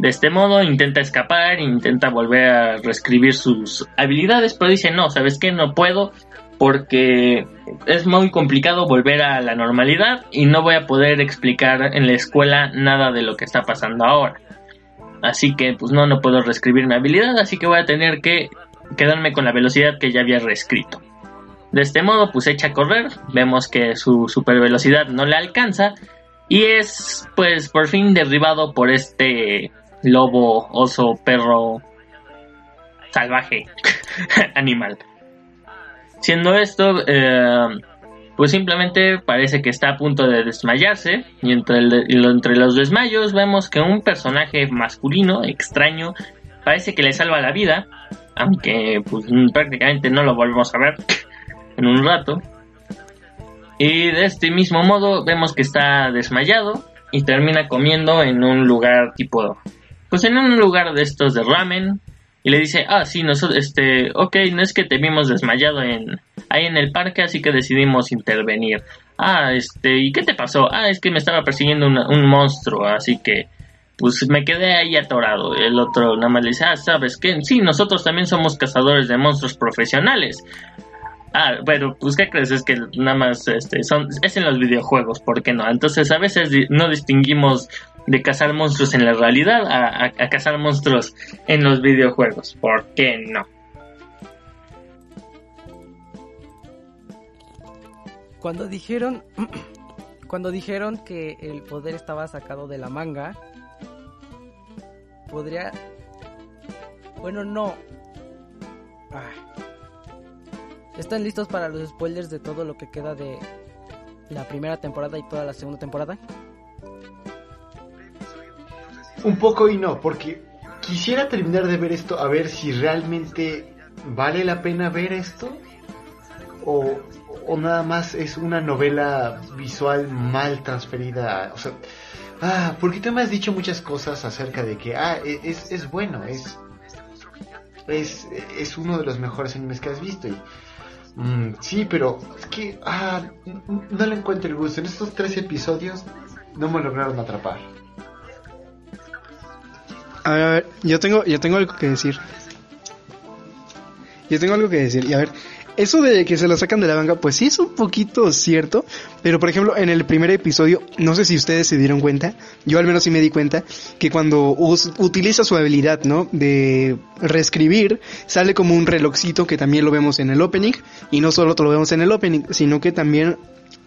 De este modo intenta escapar, intenta volver a reescribir sus habilidades, pero dice, no, ¿sabes qué? No puedo porque es muy complicado volver a la normalidad y no voy a poder explicar en la escuela nada de lo que está pasando ahora. Así que pues no, no puedo reescribir mi habilidad, así que voy a tener que quedarme con la velocidad que ya había reescrito. De este modo pues echa a correr, vemos que su super velocidad no le alcanza y es pues por fin derribado por este lobo, oso, perro, salvaje, <laughs> animal. Siendo esto, eh, pues simplemente parece que está a punto de desmayarse y entre, entre los desmayos vemos que un personaje masculino extraño parece que le salva la vida, aunque pues prácticamente no lo volvemos a ver <laughs> en un rato. Y de este mismo modo vemos que está desmayado y termina comiendo en un lugar tipo pues en un lugar de estos de ramen y le dice, ah, sí, nosotros, este, ok, no es que te vimos desmayado en, ahí en el parque, así que decidimos intervenir. Ah, este, ¿y qué te pasó? Ah, es que me estaba persiguiendo un monstruo, así que, pues me quedé ahí atorado. El otro nada más le dice, ah, ¿sabes qué? Sí, nosotros también somos cazadores de monstruos profesionales. Ah, bueno, pues ¿qué crees? Es que nada más este, son, es en los videojuegos, ¿por qué no? Entonces a veces no distinguimos de cazar monstruos en la realidad a, a, cazar monstruos en los videojuegos. ¿Por qué no? Cuando dijeron, <clears throat> cuando dijeron que el poder estaba sacado de la manga, podría, bueno no, ah. ¿Están listos para los spoilers de todo lo que queda de la primera temporada y toda la segunda temporada? Un poco y no, porque quisiera terminar de ver esto a ver si realmente vale la pena ver esto o, o nada más es una novela visual mal transferida. O sea, ah, porque tú me has dicho muchas cosas acerca de que, ah, e, es, es bueno, es, es, es uno de los mejores animes que has visto. Y, mm, sí, pero es que, ah, no le encuentro el gusto. En estos tres episodios no me lograron atrapar. A ver, a ver, yo tengo, yo tengo algo que decir. Yo tengo algo que decir. Y a ver, eso de que se lo sacan de la manga, pues sí es un poquito cierto. Pero por ejemplo, en el primer episodio, no sé si ustedes se dieron cuenta, yo al menos sí me di cuenta, que cuando utiliza su habilidad, ¿no? De reescribir, sale como un relojcito que también lo vemos en el opening. Y no solo lo vemos en el opening, sino que también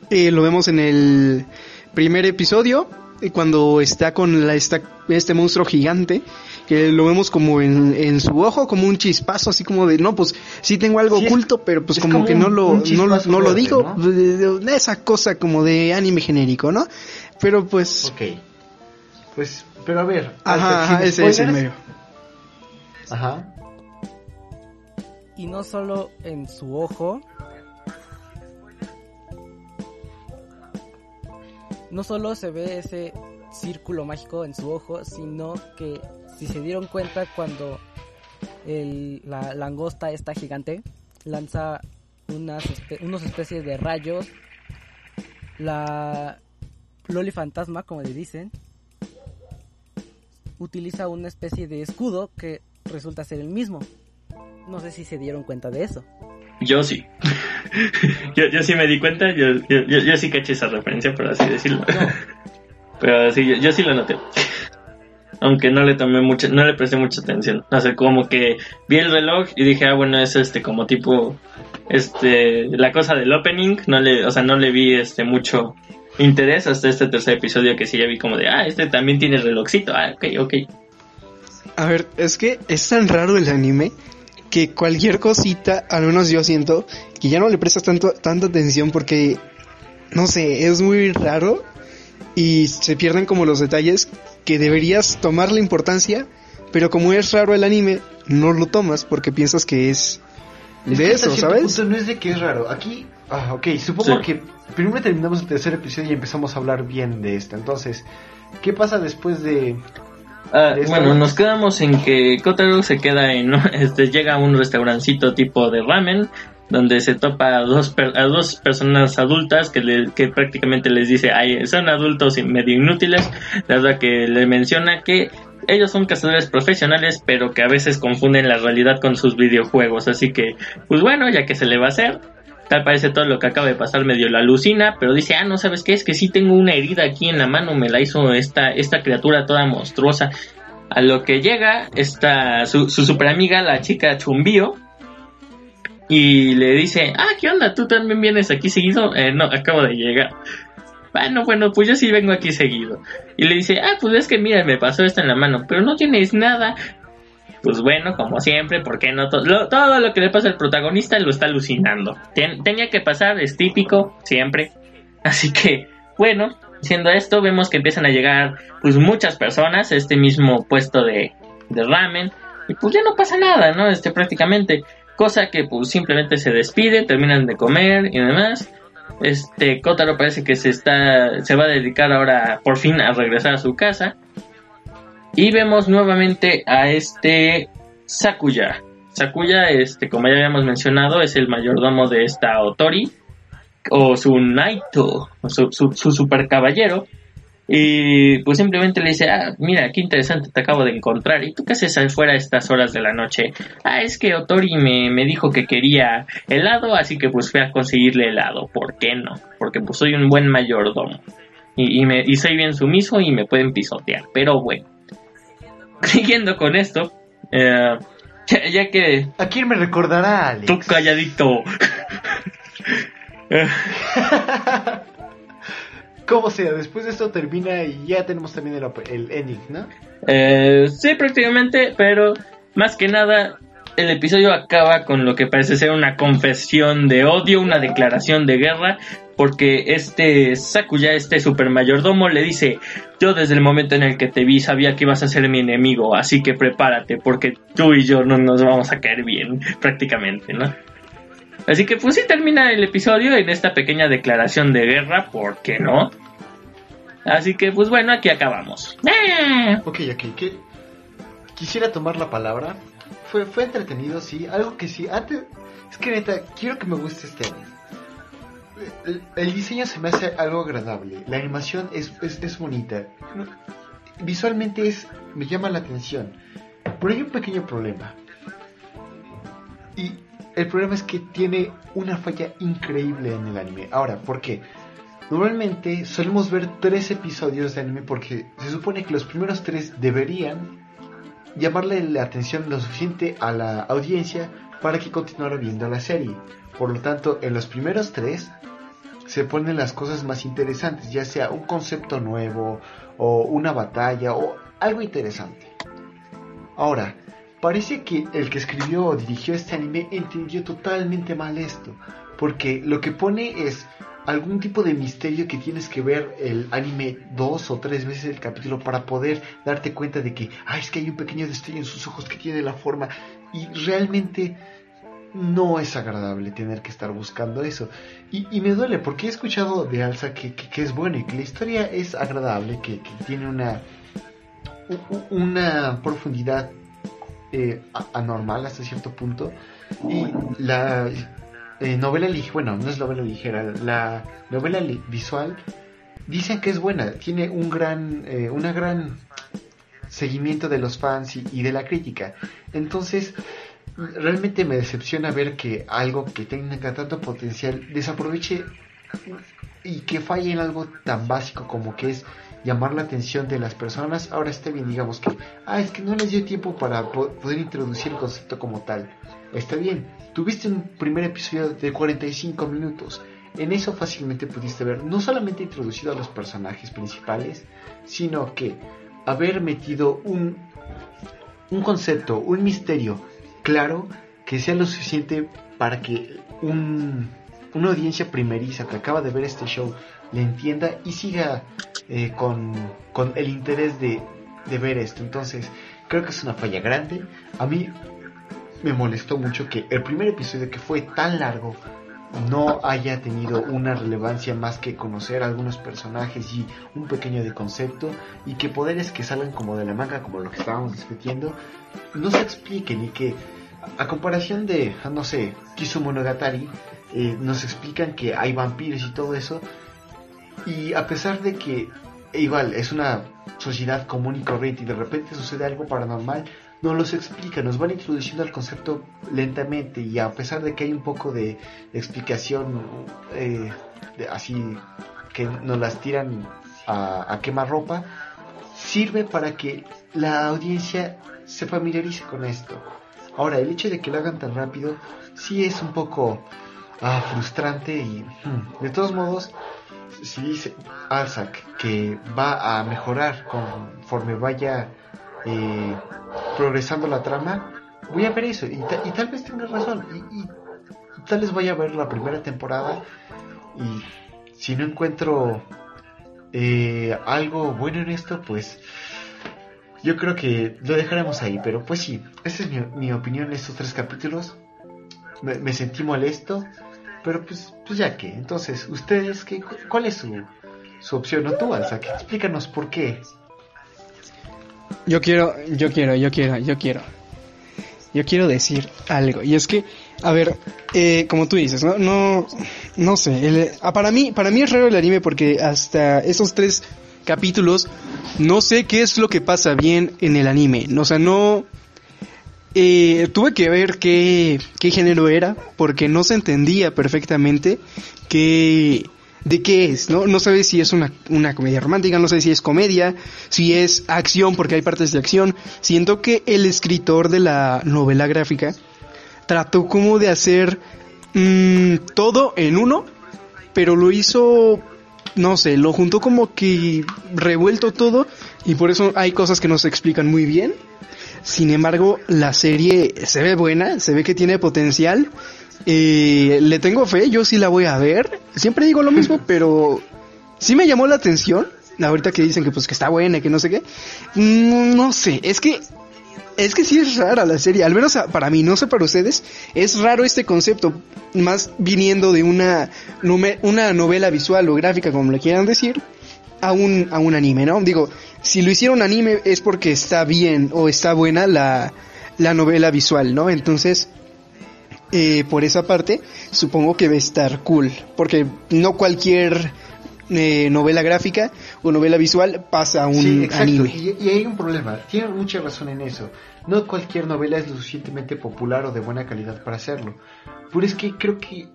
eh, lo vemos en el primer episodio, cuando está con la, esta- este monstruo gigante, que lo vemos como en, en su ojo, como un chispazo, así como de, no, pues sí tengo algo Sí, es- oculto, pero pues es como, como que un- no lo, no, lo digo, ¿no? esa cosa como de anime genérico, ¿no? Pero pues, Ok. Pues, pero a ver. ajá, ese es el medio. Ajá. Y no solo en su ojo. No solo se ve ese círculo mágico en su ojo, sino que si se dieron cuenta cuando la langosta esta gigante lanza unas unos especies de rayos, la Loli fantasma, como le dicen, utiliza una especie de escudo que resulta ser el mismo. No sé si se dieron cuenta de eso. Yo sí. <laughs> yo, yo sí me di cuenta, yo, yo, yo, yo sí caché esa referencia, por así decirlo. <laughs> Pero sí, yo, yo sí lo noté. Aunque no le tomé mucha, no le presté mucha atención. O sea, como que vi el reloj y dije, ah, bueno, es este como tipo, este, la cosa del opening. No le, o sea, no le vi este mucho interés hasta este tercer episodio que sí ya vi como de, ah, este también tiene relojcito. Ah, ok, ok. A ver, es que es tan raro el anime que cualquier cosita, al menos yo siento que ya no le prestas tanto, tanta atención porque, no sé, es muy raro y se pierden como los detalles que deberías tomarle importancia, pero como es raro el anime, no lo tomas porque piensas que es Es de que eso, ¿sabes? punto no es de que es raro. Aquí, ah, ok, supongo Sí. que primero terminamos el tercer episodio y empezamos a hablar bien de esto. Entonces, ¿qué pasa después de...? Ah, ¿Esta bueno, vez? nos quedamos en que Kotaro se queda en, <laughs> este, llega a un restaurancito tipo de ramen, donde se topa a dos, a dos personas adultas que, que prácticamente les dice, ay, son adultos y medio inútiles, dado que le menciona que ellos son cazadores profesionales, pero que a veces confunden la realidad con sus videojuegos, así que, pues bueno, ya que se le va a hacer, tal parece todo lo que acaba de pasar medio la alucina, pero dice, ah, no sabes qué, es que sí tengo una herida aquí en la mano, me la hizo esta, esta criatura toda monstruosa. A lo que llega esta, su, su super amiga, la chica Chumbío, y le dice, ah, ¿qué onda? ¿Tú también vienes aquí seguido? "Eh, no, acabo de llegar. Bueno, bueno, pues yo sí vengo aquí seguido. Y le dice, ah, pues es que mira, me pasó esto en la mano, pero no tienes nada. Pues bueno, como siempre, ¿por qué no? To- todo lo que le pasa al protagonista lo está alucinando. Ten- tenía que pasar, es típico, siempre. Así que, bueno, siendo esto, vemos que empiezan a llegar pues muchas personas a este mismo puesto de, de ramen. Y pues ya no pasa nada, ¿no? Este prácticamente. Cosa que pues simplemente se despide, terminan de comer y demás. Este Kotaro parece que se está se va a dedicar ahora por fin a regresar a su casa. Y vemos nuevamente a este Sakuya. Sakuya, este, como ya habíamos mencionado, es el mayordomo de esta Otori. O su Naito, su, su, su super caballero. Y pues simplemente le dice, ah, mira, qué interesante te acabo de encontrar. ¿Y tú qué haces afuera a estas horas de la noche? Ah, es que Otori me, me dijo que quería helado, así que pues fui a conseguirle helado. ¿Por qué no? Porque pues soy un buen mayordomo. Y, y, me, y soy bien sumiso y me pueden pisotear. Pero bueno. <laughs> Siguiendo con esto, eh, ya, ya que ¿A quién me recordará, Alex? tú calladito. <laughs> <laughs> Como sea, después de esto termina y ya tenemos también el, el ending, ¿no? Eh, sí, prácticamente, pero más que nada, el episodio acaba con lo que parece ser una confesión de odio, una declaración de guerra, porque este Sakuya, este super mayordomo, le dice, yo desde el momento en el que te vi sabía que ibas a ser mi enemigo, así que prepárate, porque tú y yo no nos vamos a caer bien, prácticamente, ¿no? Así que pues sí termina el episodio en esta pequeña declaración de guerra, ¿por qué no? Así que pues bueno, aquí acabamos. ¡Eh! Ok, ok, que quisiera tomar la palabra. Fue, fue entretenido, sí. Algo que sí. Antes, es que neta, quiero que me guste este anime. El, el diseño se me hace algo agradable. La animación es, es, es bonita. Visualmente es, me llama la atención. Pero hay un pequeño problema. Y el problema es que tiene una falla increíble en el anime. Ahora, ¿por qué? Normalmente solemos ver tres episodios de anime porque se supone que los primeros tres deberían llamarle la atención lo suficiente a la audiencia para que continuara viendo la serie. Por lo tanto, en los primeros tres se ponen las cosas más interesantes, ya sea un concepto nuevo o una batalla o algo interesante. Ahora, parece que el que escribió o dirigió este anime entendió totalmente mal esto, porque lo que pone es algún tipo de misterio que tienes que ver el anime dos o tres veces el capítulo para poder darte cuenta de que, ah, es que hay un pequeño destello en sus ojos que tiene la forma y realmente no es agradable tener que estar buscando eso. Y, y me duele porque he escuchado de Alza que, que, es bueno y que la historia es agradable, que, que tiene una, una profundidad eh, anormal hasta cierto punto. Y la eh, novela ligera, bueno, no es novela ligera, la novela visual dicen que es buena, tiene un gran, eh, una gran seguimiento de los fans y, de la crítica. Entonces, realmente me decepciona ver que algo que tenga tanto potencial desaproveche y que falle en algo tan básico como que es llamar la atención de las personas. Ahora está bien, digamos que, ah, es que no les dio tiempo para po- poder introducir el concepto como tal. Está bien, tuviste un primer episodio de 45 minutos. En eso fácilmente pudiste ver no solamente introducido a los personajes principales, sino que haber metido un, un concepto, un misterio claro que sea lo suficiente para que un, una audiencia primeriza que acaba de ver este show le entienda y siga eh, con, con el interés de, de ver esto. Entonces, creo que es una falla grande. A mí me molestó mucho que el primer episodio que fue tan largo no haya tenido una relevancia más que conocer algunos personajes y un pequeño de concepto y que poderes que salgan como de la manga como lo que estábamos discutiendo no se expliquen y que a comparación de no sé Kizumonogatari eh, nos explican que hay vampiros y todo eso y a pesar de que igual es una sociedad común y corriente y de repente sucede algo paranormal no los explica, nos van introduciendo al concepto lentamente y a pesar de que hay un poco de explicación eh, de- así que nos las tiran a, a quemarropa, sirve para que la audiencia se familiarice con esto. Ahora, el hecho de que lo hagan tan rápido sí es un poco ah, frustrante y hmm, de todos modos, si dice Alzac que va a mejorar conforme vaya eh, progresando la trama, voy a ver eso y, ta- y tal vez tenga razón y, tal vez vaya a ver la primera temporada y si no encuentro eh, algo bueno en esto, pues yo creo que lo dejaremos ahí. Pero pues sí, esa es mi, mi opinión en estos tres capítulos. Me, sentí molesto, pero pues, pues ya que. Entonces, ustedes, qué, ¿cuál es su, su opción? No tú, Alza, explícanos por qué. Yo quiero, yo quiero, yo quiero, yo quiero. Yo quiero decir algo. Y es que, a ver, eh, como tú dices, no, no, no sé. ah, para mí, para mí es raro el anime porque hasta esos tres capítulos no sé qué es lo que pasa bien en el anime. O sea, no. eh, tuve que ver qué, qué género era porque no se entendía perfectamente qué, de qué es, ¿no? No sabes si es una, una comedia romántica, no sé si es comedia, si es acción, porque hay partes de acción. Siento que el escritor de la novela gráfica trató como de hacer mm, todo en uno pero lo hizo, no sé, lo juntó como que revuelto todo y por eso hay cosas que no se explican muy bien. Sin embargo, la serie se ve buena, se ve que tiene potencial. Eh, le tengo fe, yo sí la voy a ver. Siempre digo lo mismo, <laughs> pero sí me llamó la atención. Ahorita que dicen que pues que está buena, que no sé qué. Mm, no sé, es que es que sí es rara la serie, al menos para mí, no sé para ustedes, es raro este concepto, más viniendo de una, una novela visual o gráfica, como le quieran decir, a un, a un anime, ¿no? Digo, si lo hicieron anime es porque está bien o está buena la, la novela visual, ¿no? Entonces, eh, por esa parte, supongo que va a estar cool, porque no cualquier eh, novela gráfica o novela visual pasa a un sí, exacto. anime. Y, y, hay un problema, tiene mucha razón en eso. No cualquier novela es lo suficientemente popular o de buena calidad para hacerlo. Pero es que creo que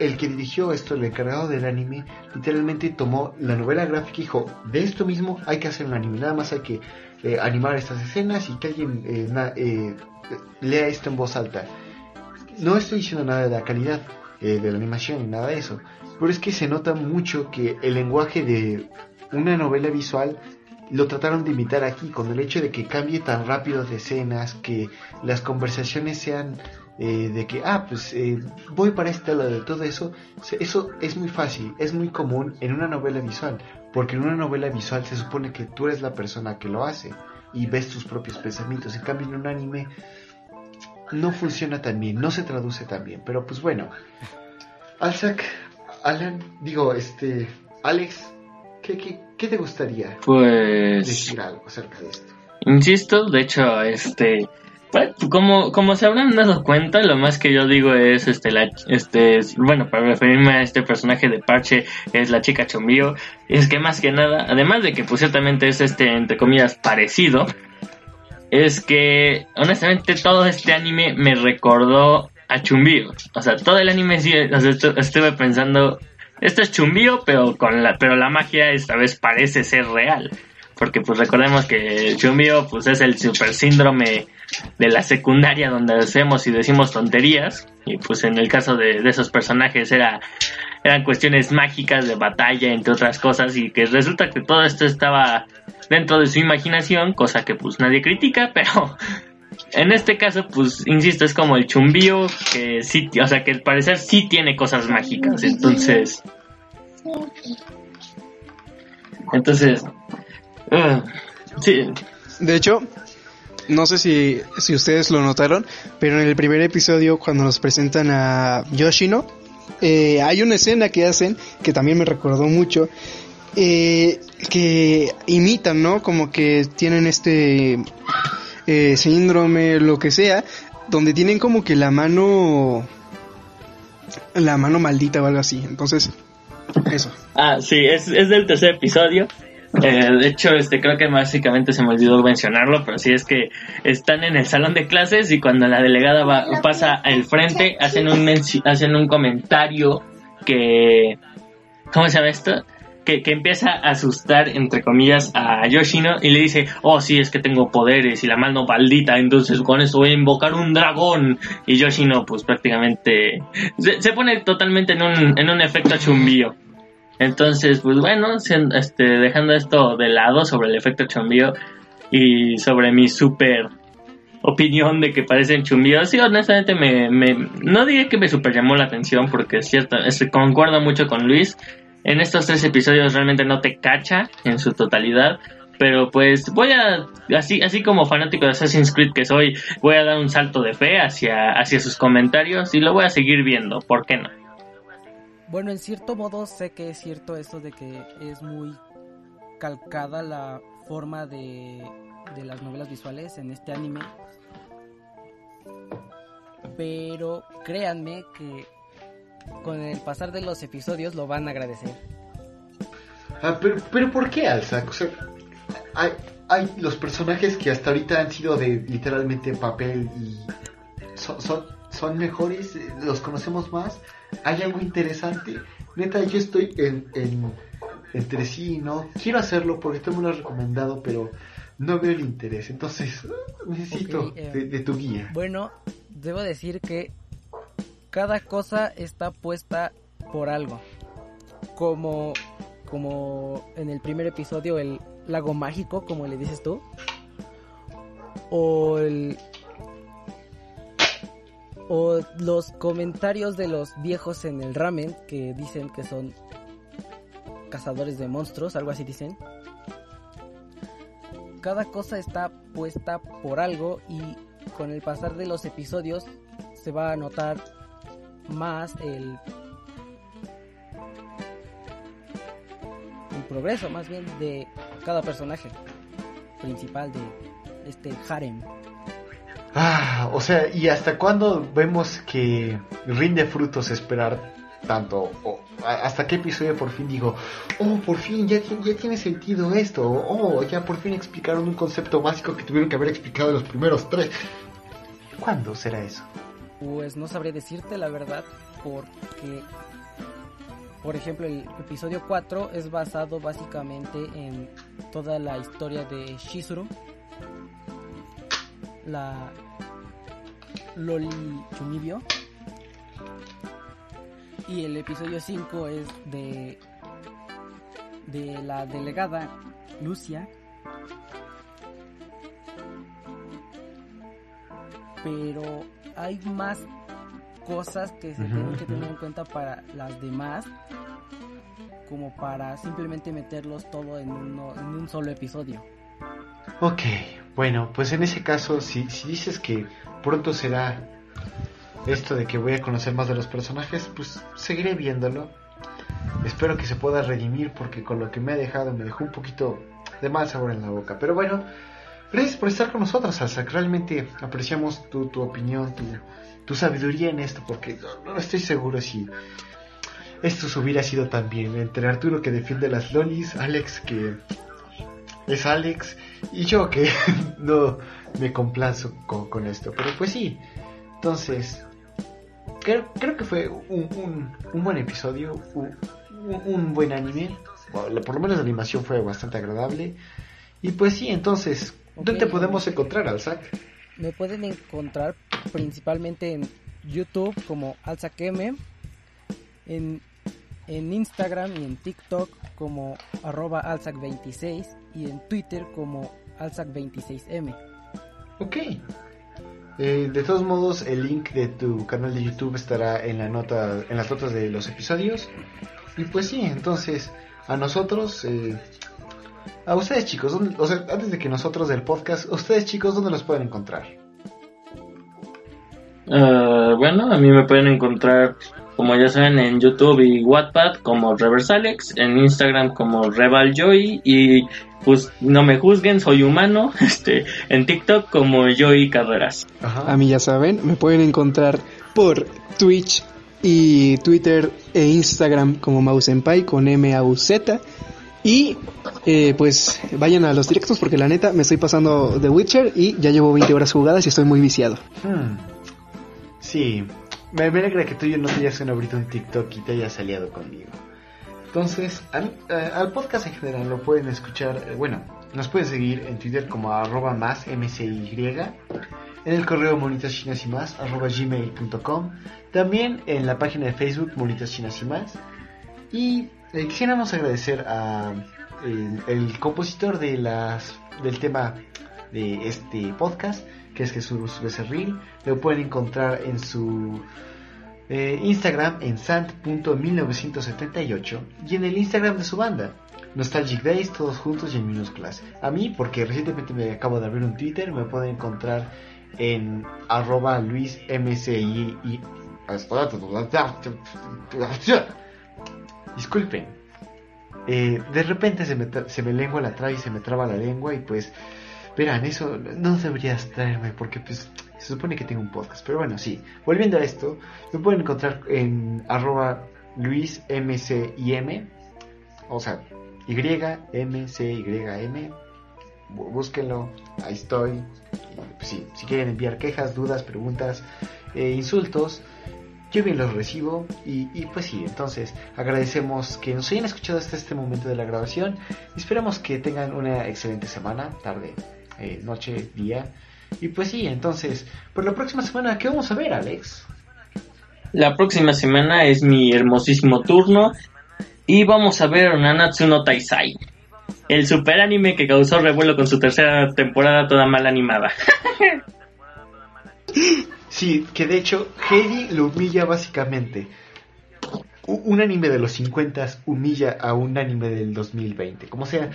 el que dirigió esto, el encargado del anime, literalmente tomó la novela gráfica y dijo, de esto mismo hay que hacer un anime, nada más hay que eh, animar estas escenas y que alguien eh, na, eh, lea esto en voz alta. No estoy diciendo nada de la calidad de la animación ni nada de eso, pero es que se nota mucho que el lenguaje de una novela visual lo trataron de imitar aquí, con el hecho de que cambie tan rápido de escenas, que las conversaciones sean eh, de que, ah, pues eh, voy para este lado de todo eso, eso es muy fácil, es muy común en una novela visual, porque en una novela visual se supone que tú eres la persona que lo hace y ves tus propios pensamientos, en cambio en un anime no funciona tan bien, no se traduce tan bien, pero pues bueno, Alzac, Alan, digo, este, Alex, ¿qué, qué, qué te gustaría pues... decir algo acerca de esto? Insisto, de hecho, este, como, como se habrán dado cuenta, lo más que yo digo es, este, la, este, bueno, para referirme a este personaje de Parche, es la chica Chombío, es que más que nada, además de que pues ciertamente es este, entre comillas, parecido, es que, honestamente, todo este anime me recordó a Chumbío. O sea, todo el anime sí, estuve pensando, esto es Chumbío, pero con la, pero la magia esta vez parece ser real. Porque pues recordemos que Chumbío pues es el super síndrome de la secundaria donde hacemos y decimos tonterías. Y pues en el caso de, esos personajes era, eran cuestiones mágicas de batalla, entre otras cosas, y que resulta que todo esto estaba dentro de su imaginación, cosa que pues nadie critica, <laughs> pero en este caso, pues, insisto, es como el chumbío que sí, o sea, que al parecer sí tiene cosas mágicas, entonces... Entonces... Uh, sí. De hecho, no sé si, si ustedes lo notaron, pero en el primer episodio, cuando nos presentan a Yoshino, eh, hay una escena que hacen que también me recordó mucho, eh, que imitan, ¿no? Como que tienen este eh, síndrome, lo que sea, donde tienen como que la mano, la mano maldita o algo así. Entonces, eso. Ah, sí, es, es del tercer episodio. Eh, de hecho, este creo que básicamente se me olvidó mencionarlo, pero sí es que están en el salón de clases y cuando la delegada va, pasa al frente hacen un hacen un comentario que ¿cómo se llama esto? Que, que, empieza a asustar, entre comillas, a Yoshino y le dice, oh, sí, es que tengo poderes y la mano maldita, entonces con eso voy a invocar un dragón. Y Yoshino, pues prácticamente se, se pone totalmente en un, en un efecto chumbío. Entonces, pues bueno, este, dejando esto de lado sobre el efecto chumbío y sobre mi super opinión de que parecen chumbíos, sí, honestamente me, me, no diré que me super llamó la atención porque es cierto, es, concuerdo mucho con Luis. En estos tres episodios realmente no te cacha en su totalidad, pero pues voy a, así, así como fanático de Assassin's Creed que soy, voy a dar un salto de fe hacia, hacia sus comentarios y lo voy a seguir viendo, ¿por qué no? Bueno, en cierto modo sé que es cierto eso de que es muy calcada la forma de, de las novelas visuales en este anime. Pero créanme que con el pasar de los episodios lo van a agradecer. Ah, pero, pero ¿por qué, Alza? O sea, hay, hay los personajes que hasta ahorita han sido de literalmente papel y son, son, son mejores, los conocemos más hay algo interesante. Neta, yo estoy en, en, entre sí, ¿no? Quiero hacerlo porque tú me lo has recomendado, pero no veo el interés. Entonces, <laughs> necesito eh, de, de tu guía. Bueno, debo decir que cada cosa está puesta por algo. como como en el primer episodio el lago mágico, como le dices tú, o el o los comentarios de los viejos en el ramen que dicen que son cazadores de monstruos, algo así dicen. Cada cosa está puesta por algo y con el pasar de los episodios se va a notar más el el progreso más bien de cada personaje principal de este harem. Ah, o sea, ¿y hasta cuándo vemos que rinde frutos esperar tanto? O, ¿Hasta qué episodio por fin digo, oh, por fin ya, ya tiene sentido esto? Oh, ya por fin explicaron un concepto básico que tuvieron que haber explicado en los primeros tres. ¿Cuándo será eso? Pues no sabré decirte la verdad, porque, por ejemplo, el episodio 4 es basado básicamente en toda la historia de Shizuru, la Loli Chunibyo. Y el episodio 5 es de de la delegada Lucia. Pero hay más cosas que se tienen que tener en cuenta para las demás como para simplemente meterlos todo en, uno, en un solo episodio. Ok, bueno, pues en ese caso, si, si dices que pronto será esto de que voy a conocer más de los personajes, pues seguiré viéndolo. Espero que se pueda redimir porque con lo que me ha dejado me dejó un poquito de mal sabor en la boca. Pero bueno, gracias por estar con nosotros, Alza. Realmente apreciamos tu, tu opinión, tu, tu, sabiduría en esto porque no, no, estoy seguro si esto hubiera sido también entre Arturo que defiende las lolis, Alex que es Alex y yo que <laughs> no me complazo con, con, esto. Pero pues sí, entonces creo, creo que fue un, un, un buen episodio, un, un, buen anime. Por lo menos la animación fue bastante agradable. Y pues sí, entonces, ¿dónde okay. te podemos encontrar, Alzac? Me pueden encontrar principalmente en YouTube como Alzaqueme, en, en Instagram y en TikTok como arroba alzac26 y en Twitter como alzac26m. Ok. Eh, de todos modos, el link de tu canal de YouTube estará en la nota, en las notas de los episodios. Y pues sí, entonces a nosotros, eh, a ustedes chicos, ¿dónde, o sea, antes de que nosotros del podcast, ustedes chicos, ¿dónde los pueden encontrar? Uh, bueno, a mí me pueden encontrar, como ya saben, en YouTube y Wattpad como Reverse Alex, en Instagram como Reval Joy y pues no me juzguen, soy humano, <laughs> este, en TikTok como Joy Carreras. Ajá. A mí ya saben, me pueden encontrar por Twitch y Twitter e Instagram como Mausenpai con M A U Z y eh, pues vayan a los directos porque la neta me estoy pasando The Witcher y ya llevo 20 horas jugadas y estoy muy viciado. Hmm. Sí, me alegra que tú y yo no te hayas ahorita un TikTok y te hayas aliado conmigo. Entonces, al, al, podcast en general lo pueden escuchar, eh, bueno, nos pueden seguir en Twitter como arroba más mcy, en el correo monitas chinas y más gmail.com, también en la página de Facebook monitas chinas y más. Y eh, quisiéramos agradecer a el, el, compositor de las, del tema de este podcast, que es Jesús Becerril. Lo pueden encontrar en su eh, Instagram en sant.1978 y en el Instagram de su banda. Nostalgic Days, todos juntos y en minúsculas. A mí, porque recientemente me acabo de abrir un Twitter, me pueden encontrar en arroba luismci y... Disculpen. Eh, de repente se me, se me lengua la traba y se me traba la lengua y pues... Verán, eso no deberías traerme porque pues se supone que tengo un podcast. Pero bueno, sí. Volviendo a esto, me pueden encontrar en arroba luismcim. O sea, Y, M, C, Y, M. Búsquenlo, ahí estoy. Pues, sí, si quieren enviar quejas, dudas, preguntas, eh, insultos, yo bien los recibo. Y, y, pues sí, entonces agradecemos que nos hayan escuchado hasta este momento de la grabación. Esperamos que tengan una excelente semana, tarde, eh, noche, día. Y pues sí, entonces, por la próxima semana, ¿qué vamos a ver, Alex? La próxima semana es mi hermosísimo turno Y vamos a ver Nanatsu no Taisai. El super anime que causó revuelo con su tercera temporada toda mal animada. <laughs> Sí, que de hecho Heidi lo humilla básicamente. Un anime de los 50 humilla a un anime del 2020. Como sea.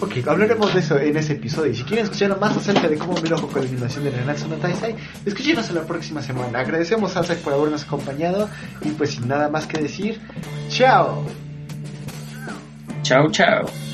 Ok, hablaremos de eso en ese episodio. Y si quieren escuchar más acerca de cómo me enojo con la animación de Nanatsu no Taisai, escúchenos la próxima semana. Agradecemos a Zack por habernos acompañado. Y pues sin nada más que decir, ¡Chao! chao, chao.